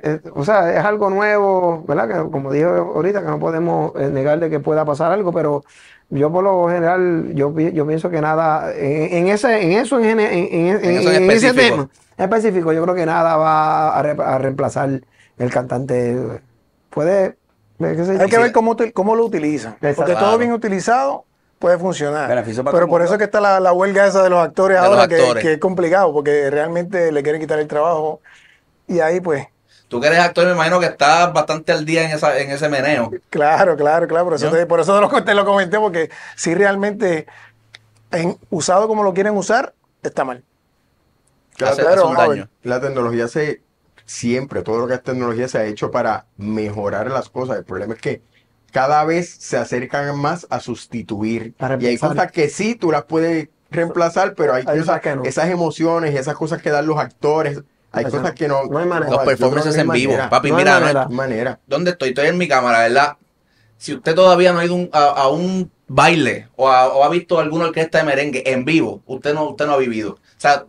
eh, o sea, es algo nuevo, ¿verdad? Que como dije ahorita, que no podemos eh, negar de que pueda pasar algo, pero yo por lo general, yo, yo pienso que nada, en, en ese, en eso, en, en, en- En eso en en ese específico. tema específico, yo creo que nada va a, re- a reemplazar el cantante. Puede, Hay que ver cómo, cómo lo utilizan. Exacto. Porque todo bien utilizado puede funcionar. Beneficio para Pero por eso es que está la, la huelga esa de los actores De ahora, que- actores. Que, es complicado, porque realmente le quieren quitar el trabajo. Y ahí, pues, Tú que eres actor, me imagino que estás bastante al día en, esa, en ese meneo. claro, claro, claro. Por eso, te, por eso te lo, *laughs* te lo comenté, porque si realmente en, usado como lo quieren usar, está mal. Claro, Hace- claro, hace un ver. La tecnología se siempre, todo lo que es tecnología se ha hecho para mejorar las cosas. El problema es que cada vez se acercan más a sustituir. A Y hay cosas que sí, tú las puedes reemplazar, pero hay, Hay cosas, que no. esas emociones y esas cosas que dan los actores, hay cosas que no. No hay manera. Los performances en no hay vivo. manera. Papi, No hay mira, no- manera. No hay manera. ¿dónde estoy? Estoy en mi cámara, ¿verdad? Si usted todavía no ha ido un- a, a un baile o, ha- o ha visto alguna orquesta de merengue en vivo, usted no, usted no ha vivido. O sea,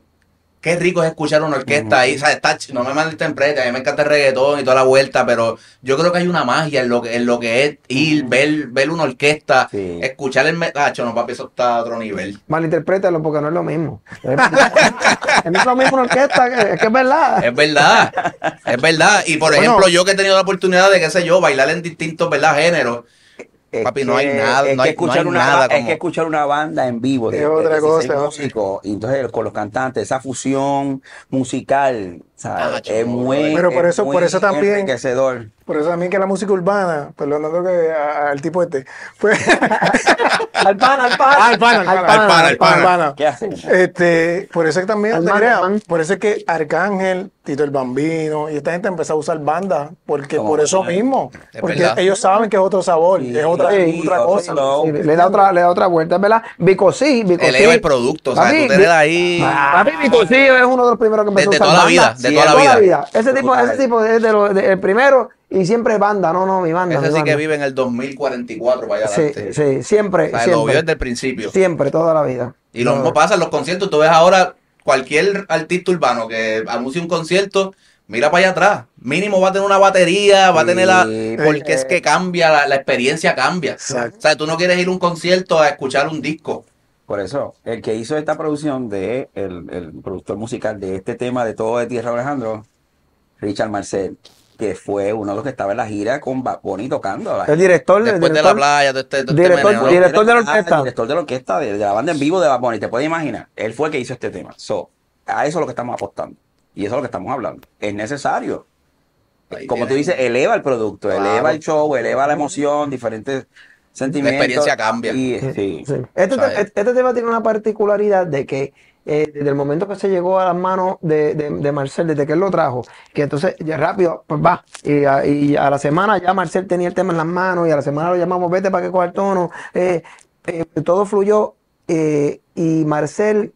qué rico es escuchar una orquesta ahí. O sea, está, no me malinterprete, a mí me encanta el reggaetón y toda la vuelta, pero yo creo que hay una magia en lo que, en lo que es ir, ver, ver una orquesta, Sí. escuchar el metacho, no papi, eso está a otro nivel. Malinterprétalo porque no es lo mismo. no es lo mismo una orquesta, que- es que es verdad. Es verdad, es verdad. Y por Bueno. ejemplo, yo que he tenido la oportunidad de, qué sé yo, bailar en distintos, ¿verdad? Géneros. Es Papi, no hay que- nada, es no que hay- no escuchar hay una, nada Es como- que escuchar una banda en vivo. Es otra 16 cosa, y entonces con los cantantes, esa fusión musical. Ah, es muy, Pero por es eso- por muy eso también- enriquecedor. Por eso también que la música urbana, perdonando que a- al tipo este, pues, *laughs* Al pan, al pan. Ah, al pan, al pan, al pan, al pan. pana. ¿Qué hacen? Este, por eso es que también, Al no te man, man. por eso es que Arcángel, Tito el Bambino y esta gente empezó a usar bandas, porque Como- por eso mismo, Es porque verdad. ellos saben que es otro sabor, Sí, es otra, sí, otra otro cosa. Sí, le da otra, le da otra vuelta, verdad. Bicosí, Bicosí. Eleva el producto, o sea, tú tener ahí... Papi, Bicosí es uno de los primeros que empezó De- de a usar toda la vida, de toda la vida. Ese tipo, ese tipo es de de- el primero y siempre banda, no, no, mi banda. Ese mi sí que vive en el 2044 para allá Sí, adelante. sí, siempre, O sea, lo vio siempre. desde el principio. Siempre, toda la vida. Y lo mismo pasa en los conciertos. Tú ves ahora cualquier artista urbano que anuncie un concierto, mira para allá atrás. Mínimo va a tener una batería, va a tener la... Porque es que cambia, la, la experiencia cambia. Exacto. O sea, tú no quieres ir a un concierto a escuchar un disco. Por eso, el que hizo esta producción de el, el productor musical de este tema de todo de Tierra Alejandro, Richard Marcel, que fue uno de los que estaba en la gira con Bad Bunny tocando. la- El director, el Después de la director, playa, todo este, todo este director- meneo. director de la Ah, orquesta. el director de la orquesta, de, de la banda en vivo de Bad Bunny, te puedes imaginar. Él fue el que hizo este tema. So, a eso es lo que estamos apostando. Y eso es lo que estamos hablando. Es necesario. Ahí Como tú tienes. dices, eleva el producto, Claro. eleva el show, eleva la emoción, diferentes sentimientos. experiencia cambia. Y, sí. Sí. Este, te- este tema tiene una particularidad de que eh, desde el momento que se llegó a las manos de, de, de Marcel, desde que él lo trajo, que entonces ya rápido, pues va. Y a, y a la semana ya Marcel tenía el tema en las manos y a la semana lo llamamos, vete para que coja el tono. eh, eh, todo fluyó eh, y Marcel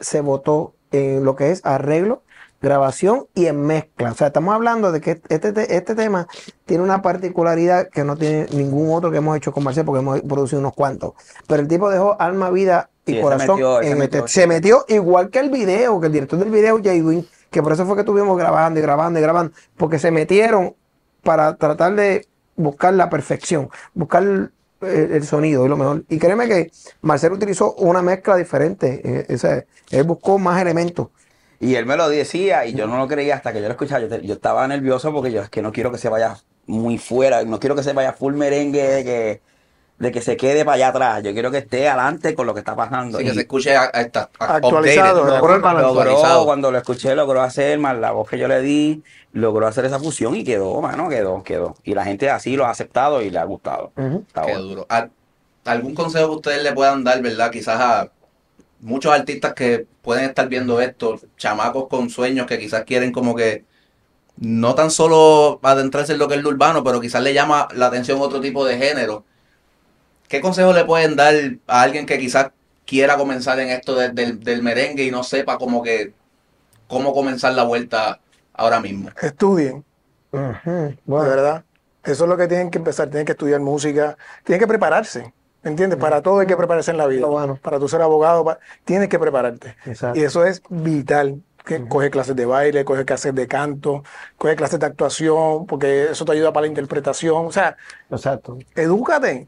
se votó en lo que es arreglo, grabación y en mezcla. O sea, estamos hablando de que este, te- este tema tiene una particularidad que no tiene ningún otro que hemos hecho con Marcel porque hemos producido unos cuantos. Pero el tipo dejó alma, vida y Sí, él se corazón. metió, se este- metió. se metió igual que el video, que el director del video, Jay Wynn, que por eso fue que estuvimos grabando y grabando y grabando, porque se metieron para tratar de buscar la perfección, buscar el, el sonido y lo mejor. Y créeme que Marcelo utilizó una mezcla diferente. eh, o sea, él buscó más elementos. Y él me lo decía y yo no lo creía hasta que yo lo escuchaba. Yo, te- yo estaba nervioso porque yo es que no quiero que se vaya muy fuera, no quiero que se vaya full merengue de que, de que se quede para allá atrás. Yo quiero que esté adelante con lo que está pasando. Que Y se escuche a, a esta- a- Actualizado, updated, logró logró, actualizado. cuando lo escuché, logró hacer, más la voz que yo le di, logró hacer esa fusión y quedó, mano, quedó, quedó. Y la gente así lo ha aceptado y le ha gustado. Qué bueno. duro. ¿Al- ¿Algún consejo que ustedes le puedan dar, verdad? Quizás a muchos artistas que pueden estar viendo esto, chamacos con sueños que quizás quieren como que no tan solo adentrarse en lo que es lo urbano, pero quizás le llama la atención otro tipo de género. ¿Qué consejo le pueden dar a alguien que quizás quiera comenzar en esto de- del, del merengue y no sepa como que cómo comenzar la vuelta ahora mismo? Estudien, de Bueno, verdad. Eso es lo que tienen que empezar. Tienen que estudiar música, tienen que prepararse. ¿Me entiendes? Para todo hay que prepararse en la vida. Bueno. Para tú ser abogado, tienes que prepararte. Exacto. Y eso es vital. Que coge clases de baile, coge clases de canto, coge clases de actuación, porque eso te ayuda para la interpretación. O sea, exacto. edúcate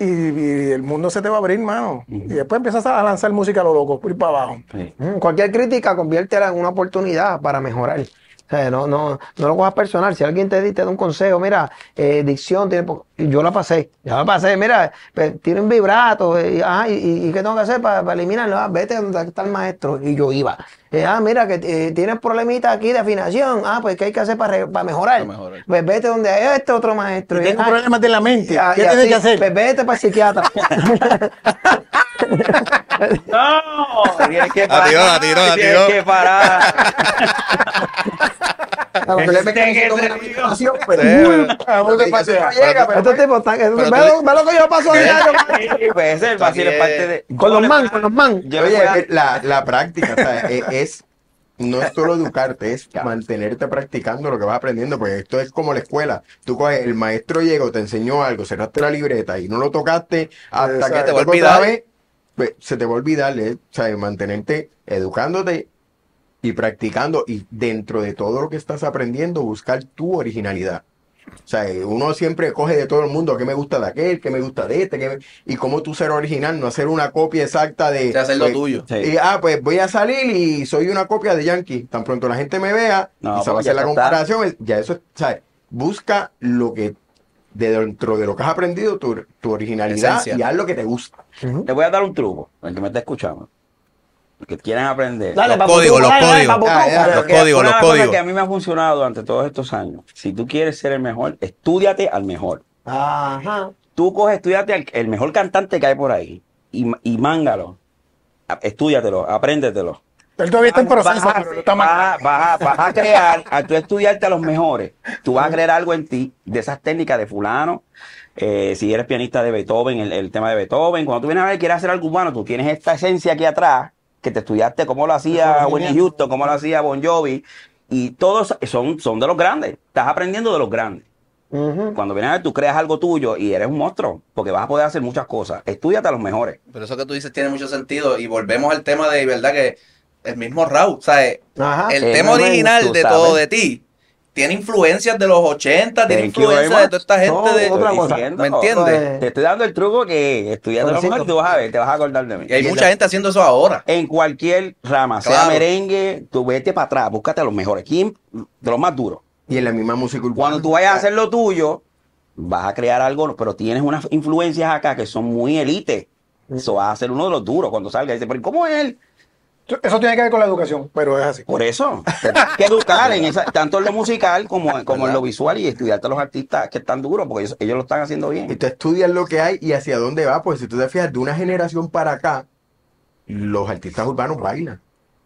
y, y el mundo se te va a abrir, mano. Y después empiezas a lanzar música a lo loco, por ir para abajo. Sí. Cualquier crítica conviértela en una oportunidad para mejorar. O sea, no, no, no lo cojas personal. Si alguien te, di- te da un consejo, mira, eh, dicción, tiene yo la pasé, ya la pasé, mira, pues, tiene un vibrato, eh, y, ajá, y, y- qué tengo que hacer para, eliminarlo? Ah, vete donde está el maestro. Y yo iba. Eh, ah, mira, que eh, tienes problemitas aquí de afinación. Ah, pues, ¿qué hay que hacer para, re- para mejorar? Para mejorar. Pues vete donde hay este otro maestro. Y tengo ah, problemas de la mente. ah, ¿Qué y tienes así, que hacer? Pues vete para el psiquiatra. *laughs* *laughs* No, tienes que parar. tienes tiró. que parar. A lo que Este te pero estos tipos están. Ve lo, ve lo que yo paso a diario. Sí, pues ese es el vacío, es parte de. Con los man, con los man. Oye, a- que la, la práctica, o sea, e- es, no es solo educarte, es mantenerte practicando lo que vas aprendiendo, pues esto es como la escuela. Tú coges, el maestro llegó, te enseñó algo, cerraste la libreta y no lo tocaste hasta Exacto. que Te a olvidar. otra vez, pues se te va a olvidar, ¿eh? o sea, mantenerte educándote y practicando y dentro de todo lo que estás aprendiendo, buscar tu originalidad. O sea, uno siempre coge de todo el mundo qué me gusta de aquel, qué me gusta de este, qué me- y cómo tú ser original, no hacer una copia exacta de... O sea, hacer lo pues, tuyo. Sí. y, ah, pues voy a salir y soy una copia de Yankee. Tan pronto la gente me vea No, y se va a hacer la comparación. es- Ya eso, ¿sabes? Busca lo que de dentro de lo que has aprendido, tu, tu originalidad Esencia. y haz lo que te gusta. Le voy a dar un truco, el que me está escuchando. Los que quieran aprender. Dale, Los códigos, tú, los dale, dale, códigos. papu, Ah, ya, Los códigos, los cosa códigos. que a mí me ha funcionado durante todos estos años. Si tú quieres ser el mejor, estúdiate al mejor. Ajá. Tú coges, estudiate al el mejor cantante que hay por ahí y, y mángalo. Estúdiatelo, apréndetelo. Él todavía está en Vas proceso, pero está vas a- vas a- vas a crear, al tú estudiarte a los mejores, tú vas a crear algo en ti de esas técnicas de fulano. eh, si eres pianista de Beethoven, el, el tema de Beethoven, cuando tú vienes a ver quieres hacer algo humano, tú tienes esta esencia aquí atrás, que te estudiaste cómo lo hacía Whitney Houston, cómo lo hacía Bon Jovi, y todos son, son de los grandes. Estás aprendiendo de los grandes. Cuando vienes a ver, tú creas algo tuyo y eres un monstruo, porque vas a poder hacer muchas cosas. Estudiate a los mejores. Pero eso que tú dices tiene mucho sentido. Y volvemos al tema de verdad que el mismo Raúl, ¿sabes? Ajá. El Eh, tema original de ¿sabes? todo de ti tiene influencias de los 80, tiene influencias de toda esta No, gente de. otra Estoy cosa. diciendo, ¿Me entiendes? Pues, Te estoy dando el truco que estudiando lo mejor tú vas a ver, te vas a acordar de mí. Y hay mucha gente haciendo eso ahora. En cualquier rama, sea Claro. merengue, tú vete para atrás, búscate a los mejores, ¿quién? De los más duros. Y en la misma música urbana. Cuando tú vayas a hacer lo tuyo, vas a crear algo, pero tienes unas influencias acá que son muy elite. Eso vas a ser uno de los duros cuando salga. Dice, pero ¿cómo es él? Eso tiene que ver con la educación, pero es así. Por eso, te tienes que educar en esa, tanto en lo musical como, como en lo visual y estudiarte a los artistas que están duros, porque ellos, ellos lo están haciendo Y bien. tú estudias lo que hay y hacia dónde va. Pues si tú te fijas, de una generación para acá, los artistas urbanos bailan.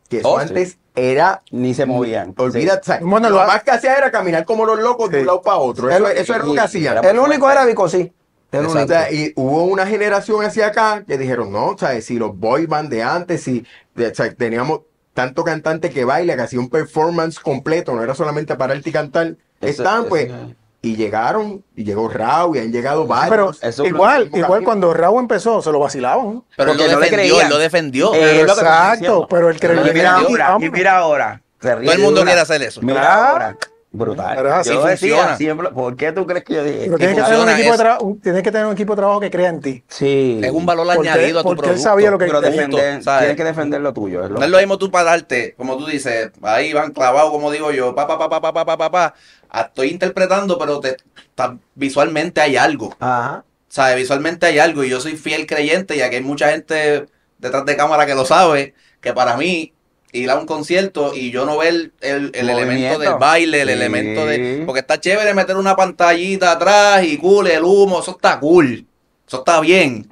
Que eso Oh, sí. antes era. Ni se movían. Olvídate, o sea, Bueno, lo lo- más que hacía era caminar como los locos de un lado para otro. Eso, era lo que hacían. El único era Vicosí. O sea, y hubo una generación hacia acá que dijeron, no, o sea, si los boy band de antes, si de- o sea, teníamos tanto cantante que baila, que hacía un performance completo, no era solamente pararte y cantar, Eso- están eso- pues, y llegaron, y llegó Raúl, y han llegado Pero varios. Eso- igual, igual camino. cuando Raúl empezó, se lo vacilaban. Pero él lo defendió, él lo defendió. Eh, Exacto, pero el que Pero le Y mira ahora, y mira ahora. Todo el mundo quiere hacer eso. Mira ahora. Brutal. Pero es así, yo decía funciona. siempre, ¿por qué tú crees que yo dije? Pero tienes que, tener un equipo de un- tienes que tener un equipo de trabajo que crea en ti. Sí. Es un valor Porque- añadido a tu porque él sabía lo que- Pero defender, ¿sabes? tienes que defender lo tuyo. es lo- No es lo mismo tú pararte, como tú dices, ahí van clavados, como digo yo, pa, pa, pa, pa, pa, pa, pa, pa, pa. Ah, Estoy interpretando, pero te, ta- visualmente hay algo. Ajá. ¿Sabes? Visualmente hay algo y yo soy fiel creyente y aquí hay mucha gente detrás de cámara que lo sabe, que para mí ir a un concierto y yo no ver el, el elemento del baile, el Sí. elemento de... Porque está chévere meter una pantallita atrás y cool, el humo, eso está cool, eso está bien.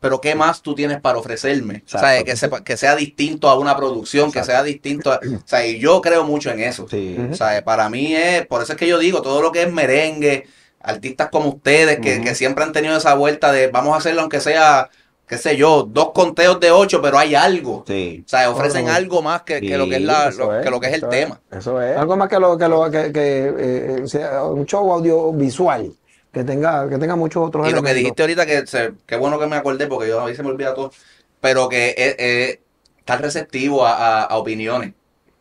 Pero ¿qué más tú tienes para ofrecerme? ¿Sabes? Que, sepa- que sea distinto a una producción, que sea distinto a... O sea, y yo creo mucho en eso. Sí. O sea, para mí es, por eso es que yo digo, todo lo que es merengue, artistas como ustedes, que, que siempre han tenido esa vuelta de vamos a hacerlo aunque sea, qué sé yo, dos conteos de ocho, pero hay algo. Sí. O sea, ofrecen algo más que, que lo que es la, que lo que es el tema. Eso es. Algo más que lo que lo que, que, eh, sea un show audiovisual que tenga que tenga muchos otros Y lo que dijiste ahorita, que se, qué bueno que me acordé, porque yo a mí se me olvida todo, pero que es, es estar receptivo a, a- a opiniones.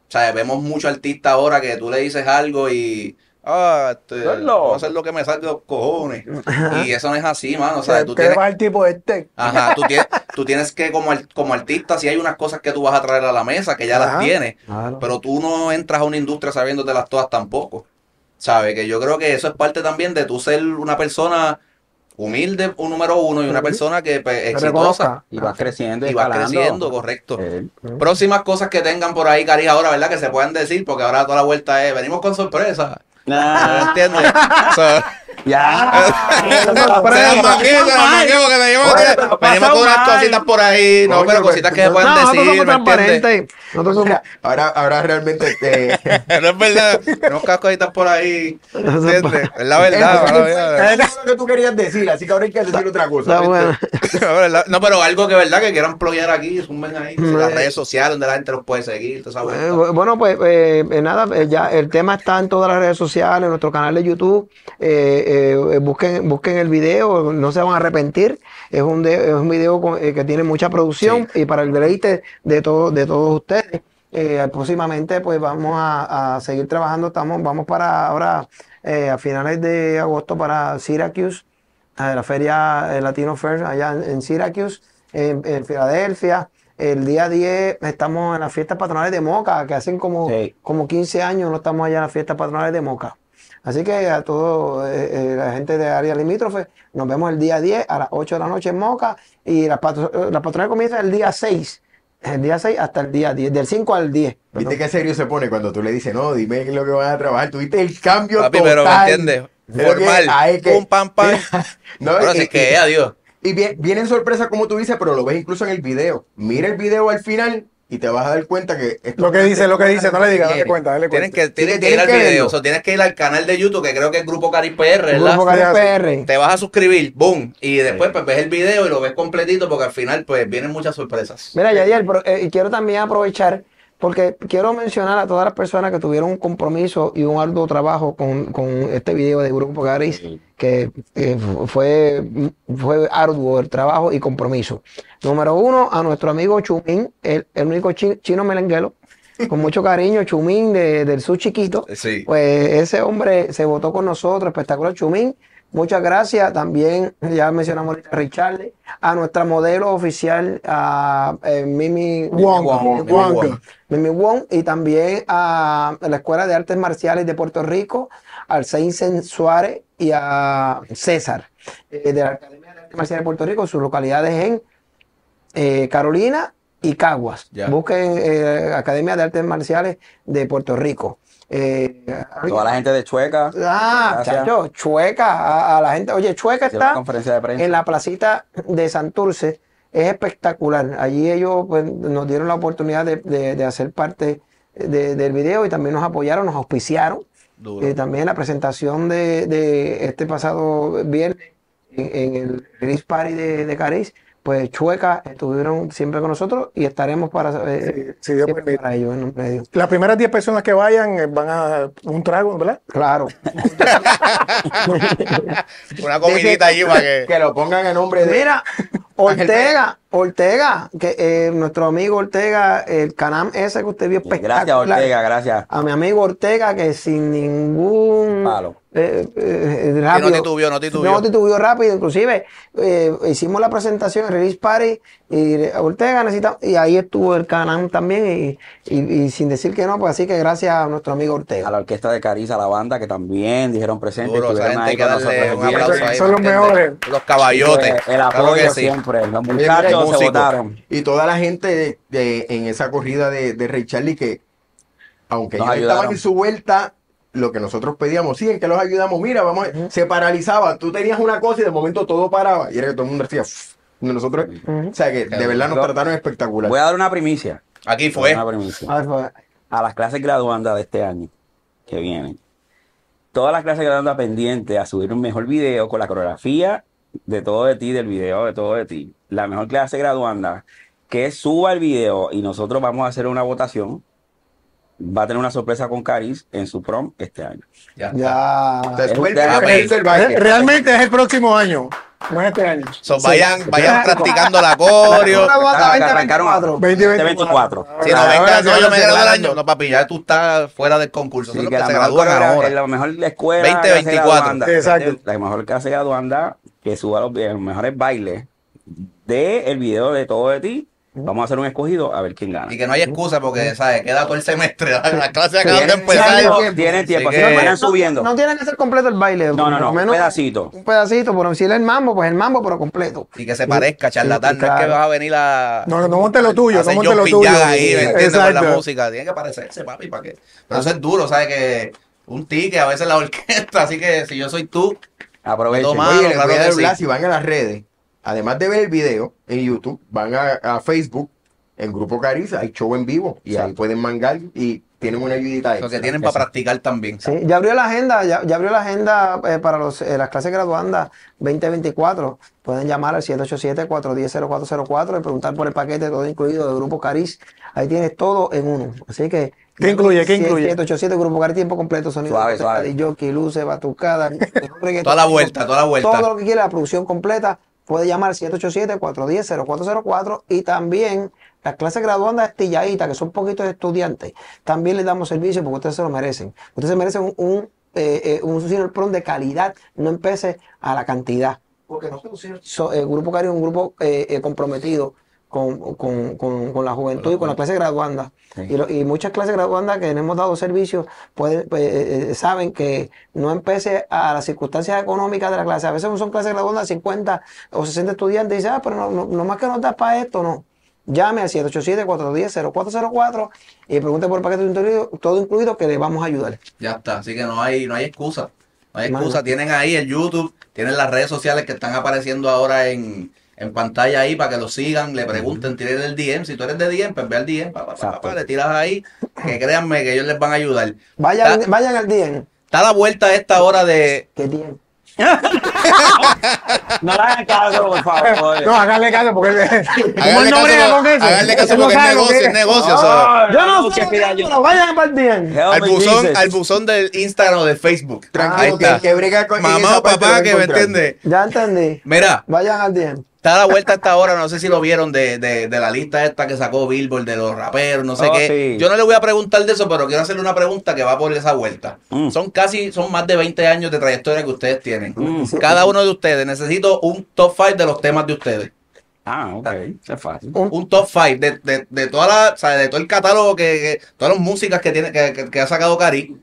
O sea, vemos muchos artistas ahora que tú le dices algo y... Ah, este, voy a hacer lo que me salga de los cojones. Y eso no es así, mano. O sea, tú tienes, el tipo este. Ajá, tú tienes, tú tienes que, como, como artista, si hay unas cosas que tú vas a traer a la mesa, que ya Ajá. las tienes, Claro. pero tú no entras a una industria sabiéndotelas todas tampoco. ¿Sabes? Que yo creo que eso es parte también de tú ser una persona humilde, un número uno, y una persona que pues, exitosa. Y vas creciendo y vas creciendo, correcto. Eh, Próximas cosas que tengan por ahí, Cari, ahora, ¿verdad? Que se puedan decir, porque ahora toda la vuelta es, venimos con sorpresa. Não. Não entendo. *laughs* Só... ya. *laughs* Pero venimos con unas cositas por ahí, no, pero pues, cositas que se No, pueden decir. Nosotros somos Ahora, ahora realmente eh, *laughs* no es verdad, tenemos cositas por ahí, ¿entiendes? Es la verdad, es lo que tú querías decir, así que ahora hay que decir otra cosa. No, *laughs* pero algo que verdad que quieran ployar aquí, zumben ahí, las redes sociales donde la gente los puede seguir, toda esa Eh, bueno, pues eh, eh, nada, ya el tema está en todas las redes sociales, en nuestro canal de YouTube. Eh, eh, busquen, busquen el video, no se van a arrepentir. Es un, de- es un video con- eh, que tiene mucha producción y para el deleite de, todo, de todos ustedes. Eh, próximamente, pues vamos a, a seguir trabajando. Estamos, vamos para ahora eh, a finales de agosto para Syracuse, a la feria eh, Latino Fair allá en, en Syracuse, en, en Filadelfia. El día 10 estamos en las fiestas patronales de Moca, que hacen como, Sí. como 15 años no estamos allá en las fiestas patronales de Moca. Así que a toda la gente de área limítrofe, nos vemos el día 10 a las 8 de la noche en Moca y las patro- las patronales comienzan el día 6, el día 6 hasta el día 10, del 5 al 10. ¿Viste qué serio se pone cuando tú le dices, no, dime qué es lo que van a trabajar? Tuviste el cambio Papi, total. pero ¿me entiendes? Formal, que- pum, pam, pam. *laughs* No, *laughs* Ahora y- sí y- que, adiós. Y vienen sorpresas como tú dices, pero lo ves incluso en el video. Mira el video al final y te vas a dar cuenta que... esto- Lo que dice, lo que dice, no le digas, dale cuenta, dale cuenta. que, tienen Sí, que ir al que video, o sea, tienes que ir al canal de YouTube, que creo que es Grupo Cari PR, ¿verdad? Grupo Cari. Te vas a suscribir, boom, y después pues ves el video y lo ves completito, porque al final pues vienen muchas sorpresas. Mira, Yadiel, pero, eh, y quiero también aprovechar, porque quiero mencionar a todas las personas que tuvieron un compromiso y un arduo trabajo con, con este video de Grupo Garis, que eh, fue, fue arduo el trabajo y compromiso. Número uno, a nuestro amigo Chumín, el, el único chi- chino melenguelo, con mucho *laughs* cariño, Chumín de- del Sur Chiquito. Sí. Pues ese hombre se votó con nosotros, espectacular Chumín. Muchas gracias. También, ya mencionamos ahorita a Richard, a nuestra modelo oficial, a eh, Mimi Wong, Wong, Wong. Wong. Mimi Wong, y también a la Escuela de Artes Marciales de Puerto Rico, al Seinsen Suárez y a César, eh, de la Academia de Artes Marciales de Puerto Rico, sus localidades en eh, Carolina y Caguas. Ya. Busquen eh, Academia de Artes Marciales de Puerto Rico. Eh, Toda la gente de Chueca. Ah, chacho, Chueca, a, a la gente. Oye, Chueca está conferencia de prensa. en la placita de Santurce. Es espectacular. Allí ellos pues, nos dieron la oportunidad de, de- de hacer parte de- del video y también nos apoyaron, nos auspiciaron. Duro. Eh, también la presentación de, de este pasado viernes en, en el release party de, de Cariz, pues Chueca estuvieron siempre con nosotros y estaremos para, eh, si Dios siempre permite. para ellos en un medio. Las primeras 10 personas que vayan eh, van a un trago, ¿verdad? Claro. *laughs* Una comidita allí para que... Que lo pongan a nombre de... Mira, Ortega, Ortega, que eh, nuestro amigo Ortega, el canam ese que usted vio espectacular. Gracias, Ortega, gracias. A mi amigo Ortega, que sin ningún Palo. eh, eh, rápido, no titubió, no titubió. No titubió rápido, inclusive eh, hicimos la presentación en Release Party y eh, Ortega necesita, y ahí estuvo el canam también, y, y- y sin decir que no, pues así que gracias a nuestro amigo A Ortega. la orquesta de Cariza, a la banda, que también dijeron presente. Duro, estuvieron ahí que con nosotros un el viernes. aplauso ahí. Son los mejores. Los caballotes. El Claro apoyo que sí. siempre. Los Oye, se votaron. Y toda la gente de, de- en esa corrida de, de Ray Charlie que, aunque ellos estaban en su vuelta, lo que nosotros pedíamos, sí, en que los ayudamos, mira, vamos, a- se paralizaba, tú tenías una cosa y de momento todo paraba, y era que todo el mundo decía, nosotros, o sea que de verdad nos trataron espectacular. Voy a dar una primicia. Aquí fue. Una primicia. A ver, pues, A las clases graduandas de este año que vienen. Todas las clases graduandas pendientes a subir un mejor video con la coreografía de todo de ti, del video de todo de ti. La mejor clase graduanda que suba el video y nosotros vamos a hacer una votación. Va a tener una sorpresa con Caris en su prom este año. Ya. ya. El baile. Realmente es el próximo año, no es este año. So, vayan, vayan *laughs* practicando la coreo. Una bota que 2024. arrancaron 2024. 2024. Si no venga, no, yo me el año. No, papi, ya tú estás fuera del concurso. Sí, que que la se mejor, gradúan ahora. la mejor escuela 2024. clase graduanda, Exacto. la mejor clase graduanda que suba los, los mejores bailes de el video de todo de ti vamos a hacer un escogido a ver quién gana Y que no hay excusa porque, ¿sabes? Queda todo el semestre. La, *laughs* la clase acaba de tienen empezar. tiempo, tienen tiempo Así así que vayan subiendo No tiene que ser completo el baile. No, no, no, un pedacito. Un pedacito, por decirle el mambo, pues el mambo, pero completo. Y que se parezca, charlatán. No es que vas a venir a. No, no monte lo tuyo, no monte lo tuyo. ahí, ¿me entiendes? Con la Exacto. música. Tiene que parecerse, papi, ¿para qué? Pero eso es duro, ¿sabes? Que un ticket, a veces la orquesta. Así que si yo soy tú, aprovechen. Oye, les claro voy a sí. si van a las redes, además de ver el video en YouTube, van a, a Facebook, en Grupo Cariza, hay show en vivo, y ahí pueden mangar y tienen una ayudita lo que tienen para practicar también. Sí, ya abrió la agenda, ya, ya abrió la agenda eh, para los, eh, las clases graduandas 2024. Pueden llamar al 787-410-0404 y preguntar por el paquete todo incluido de Grupo Cariz. Ahí tienes todo en uno. Así que. ¿Qué incluye? ¿Qué incluye? 787 Grupo Cariz, tiempo completo, sonido, Suave, suave. jockey, luces, batucada. *laughs* Toda la vuelta, toda la vuelta. Todo lo que quiera, la producción completa. Puede llamar al 787-410-0404 y también las clases graduandas estilladitas, que son poquitos estudiantes, también les damos servicio porque ustedes se lo merecen. Ustedes se merecen un, un, eh, eh, un Prom de calidad, no empece a la cantidad. Porque nosotros, so- el Grupo Cari es un grupo eh, eh, comprometido con, con- con- con la juventud y con la clase graduanda. Sí. Y, lo- y muchas clases graduandas que hemos dado servicio pueden, pues, eh, eh, saben que no empece a las circunstancias económicas de la clase. A veces son clases graduandas de 50 o 60 estudiantes y dicen, ah, pero no, no, no más que nos das para esto, no. Llame al 787-410-0404 y pregunte por el paquete incluido, todo incluido que le vamos a ayudar. Ya está, así que no hay, no hay excusa. No hay Mano. excusa. Tienen ahí el YouTube, tienen las redes sociales que están apareciendo ahora en, en pantalla ahí para que lo sigan, le pregunten, tiren el DM. Si tú eres de DM, pues ve al DM, pa, pa, pa, pa, Exacto. le tiras ahí, que créanme que ellos les van a ayudar. Vayan, Está, vayan al día. está la vuelta a esta hora de. ¿Qué tiene? *laughs* no le hagan caso por favor No, háganle caso porque *laughs* ¿cómo Háganle caso, háganle caso porque es negocio, es negocio. o sea, Yo no sé, pero vayan al día. Help al buzón, al buzón del Instagram o de Facebook. Tranquilo, que el brega con Mamá o papá que me entiende. Ya entendí. Mira, Vayan al día. Está a la vuelta hasta ahora, no sé si lo vieron de, de, de la lista esta que sacó Billboard de los raperos, no sé Oh, qué. sí. Yo no le voy a preguntar de eso, pero quiero hacerle una pregunta que va por esa vuelta. Mm. Son casi, son más de 20 años de trayectoria que ustedes tienen. Mm. Cada uno de ustedes, necesito un top 5 de los temas de ustedes. ah ok eso es fácil Un top 5 de, de, de toda la, o sea, de todo el catálogo que, que- todas las músicas que tiene, que, que- que ha sacado Cari.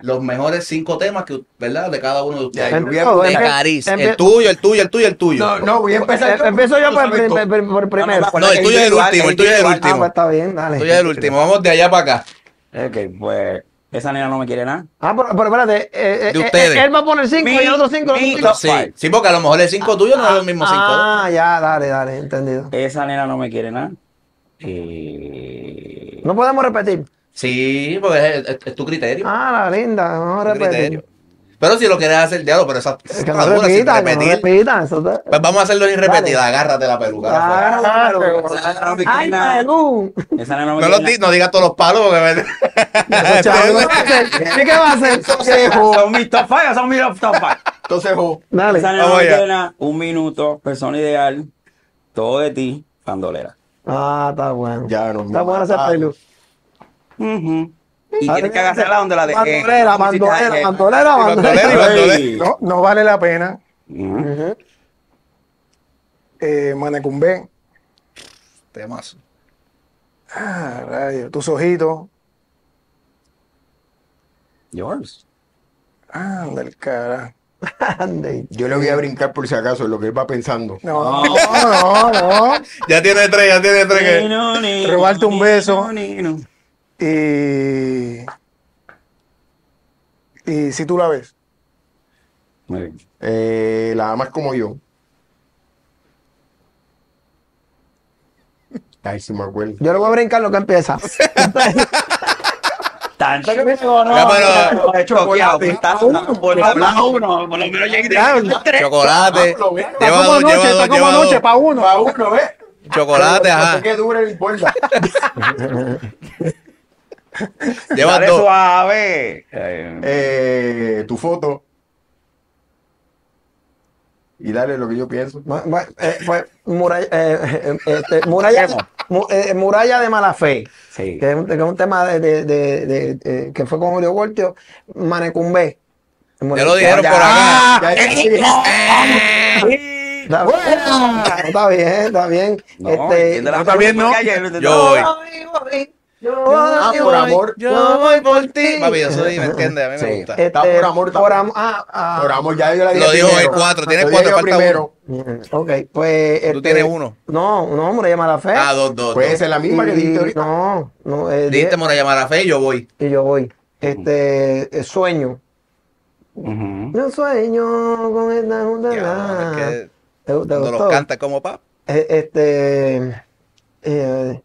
Los mejores cinco temas que, ¿verdad? De cada uno de ustedes. Ya, yo a- De Cariz. El tuyo, el tuyo, el tuyo, el tuyo. No, no, voy a empezar. yo, Em- Empiezo yo por, por primero. No, el tuyo es el último, el tuyo es el. Ah, último. pues está bien, dale. El tuyo es el último. Vamos de allá para acá. ok pues esa nena no me quiere nada Ah, pero, pero espérate. eh, eh, De eh, ustedes. él va a poner 5 y el otro 5. mi No, top Sí, five. sí, porque a lo mejor el 5 tuyo no es el mismo 5. ah, ya, dale, dale, entendido. esa nena no me quiere nada eh, No podemos repetir. Sí, porque es, es- es tu criterio. Ah, la linda, vamos a tu criterio. repetir. Pero si lo quieres hacer, diablo, pero esa Es que no dura, sin no repetir. Eso Pues vamos a hacerlo sin repetir. Agárrate la peluca. Esa no me quiere ¡Ay, esa nena no No, lo di- no digas todos los palos porque *laughs* ¿qué va a hacer? ¿Y qué va a hacer? son mis top five son mis top five Entonces, Dale. esa no un minuto persona ideal todo de ti bandolera. Ah, está bueno. Ya nos Está bueno ese mataron. Y Ah, tienes que agarrarla donde la de. Bandolera, bandolera, Eh. No, no vale la pena. Eh, Manecumbé. Temazo. Ah. Tus ojitos. Yours. Anda el cara. Ande. Yo le voy a brincar por si acaso lo que él va pensando. No, no, no. *laughs* Ya tiene tres, ya tiene tres. que- Robarte un beso. Ni, no. Y. Y si tú la ves. Muy bien. Eh, la amas como yo. Ay, si me acuerdo. Yo le voy a brincar lo que empieza. *laughs* Tanto que me no, Ya, pero- no, he choqueado. pues, uno, por lo menos llegué. Chocolate. Lo ves. Está como noche, está como noche para uno. Pa' uno, ¿ves? Chocolate, Pero no ajá. sé qué dura el borda. *laughs* *laughs* Lleva Dale dos. suave. Eh, Eh, tu foto. Y dale lo que yo pienso. Eh, pues, muralla, eh, eh, este, *laughs* muralla, mu- eh, muralla de mala fe. Sí. Que es un, que es un tema de, de- de- de- de- que fue con Julio Voltio, Manecumbé. Ya lo dijeron Ya, por acá. ya, ya, ya. *laughs* Está, está bien, está bien. No, este, está bien, ¿no? Yo voy. Yo Ah, por amor. Yo voy por ti. Papi, yo soy, ¿me entiendes? A mí me Sí. gusta. este, Está por amor, está por am- ah, ah, Por amor, ya yo la dije Lo dijo el cuatro, tiene Lo cuatro, falta primero. mm, Ok, pues. este, tienes uno. No, no, Muralla de mala fe. Ah, dos, dos. Puede dos. ser la misma que Y- dijiste ahorita. No, no, eh, Dijiste Mora llamar a fe y yo voy. y yo voy. Este, eh, sueño. Ujú. Yo sueño con esta junta. Ya, es que ¿Te, te gustó? los canta como pa. Eh, Este, eh,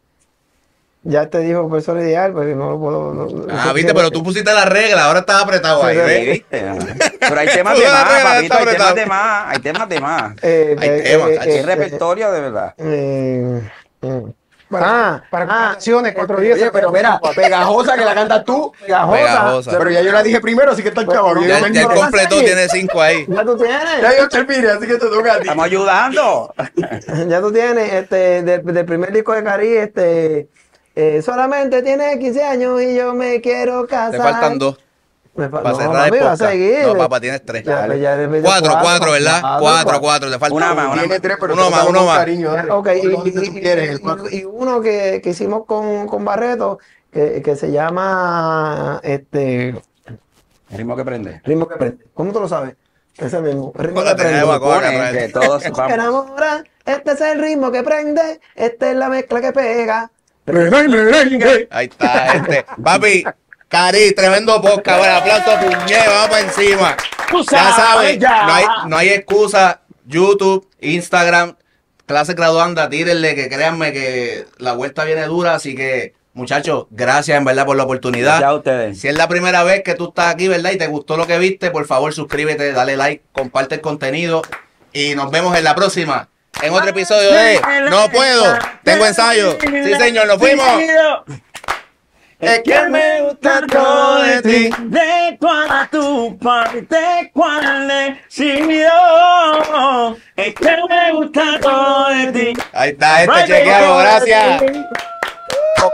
ya te dijo persona ideal, porque no lo puedo. no- no- Ah, no viste, pero tú pusiste la regla, ahora estás apretado ahí. *laughs* Pero hay temas *laughs* de más, papito, hay temas de más, hay temas de más. *laughs* Eh, Hay eh, temas, eh, eh, repertorio de verdad. eh, mm. Para, Ah, para ah, contrataciones, cuatro días. Oye, pero mira, pegajosa que la cantas tú. pegajosa. Pegajosa. Pero ya yo la dije primero, así que está el no, Yo Ya, ya él completó, tiene cinco ahí. Ya tú tienes. Ya yo terminé, así que te toca a ti. Estamos ayudando. Ya tú tienes, este, del, del primer disco de Cari, este, eh, solamente tiene 15 años y yo me quiero casar. Te faltan dos Me fa- para no, cerrar el papi, va a podcast. seguir. No, papá, tienes tres. Ya, ya de Cuatro, cuatro, ¿verdad? Cuatro, cuatro, te falta Una uno. más, una Tiene tres, pero Uno más, uno más. cariño, dale. Ok, y, ¿Dónde tú y- quieres? y- cuatro. y uno que, que hicimos con, con Barreto, que, que se llama este El ritmo que prende. Ritmo que prende. ¿Cómo tú lo sabes? Ese mismo. Ritmo que prende. que todos *laughs* enamora, este es el ritmo que prende, esta es la mezcla que pega. Ahí está, este. Papi, Cari, tremendo podcast. Bueno, aplauso, puñe, vamos para encima. Ya sabes, no hay, no hay excusa. YouTube, Instagram, clase graduanda, tírenle, que créanme que la vuelta viene dura. Así que, muchachos, gracias en verdad por la oportunidad. Ya ustedes. Si es la primera vez que tú estás aquí, ¿verdad? Y te gustó lo que viste, por favor suscríbete, dale like, comparte el contenido y nos vemos en la próxima. En otro episodio de No puedo, tengo ensayo. Sí, señor, nos fuimos. Es que me gusta todo de ti. De toda tu parte, cuál decidió. Es que me gusta todo de ti. Ahí está, este chequeado, gracias.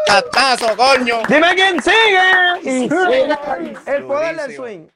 Catazo, coño. Dime quién sigue. Y sigue el poder del swing.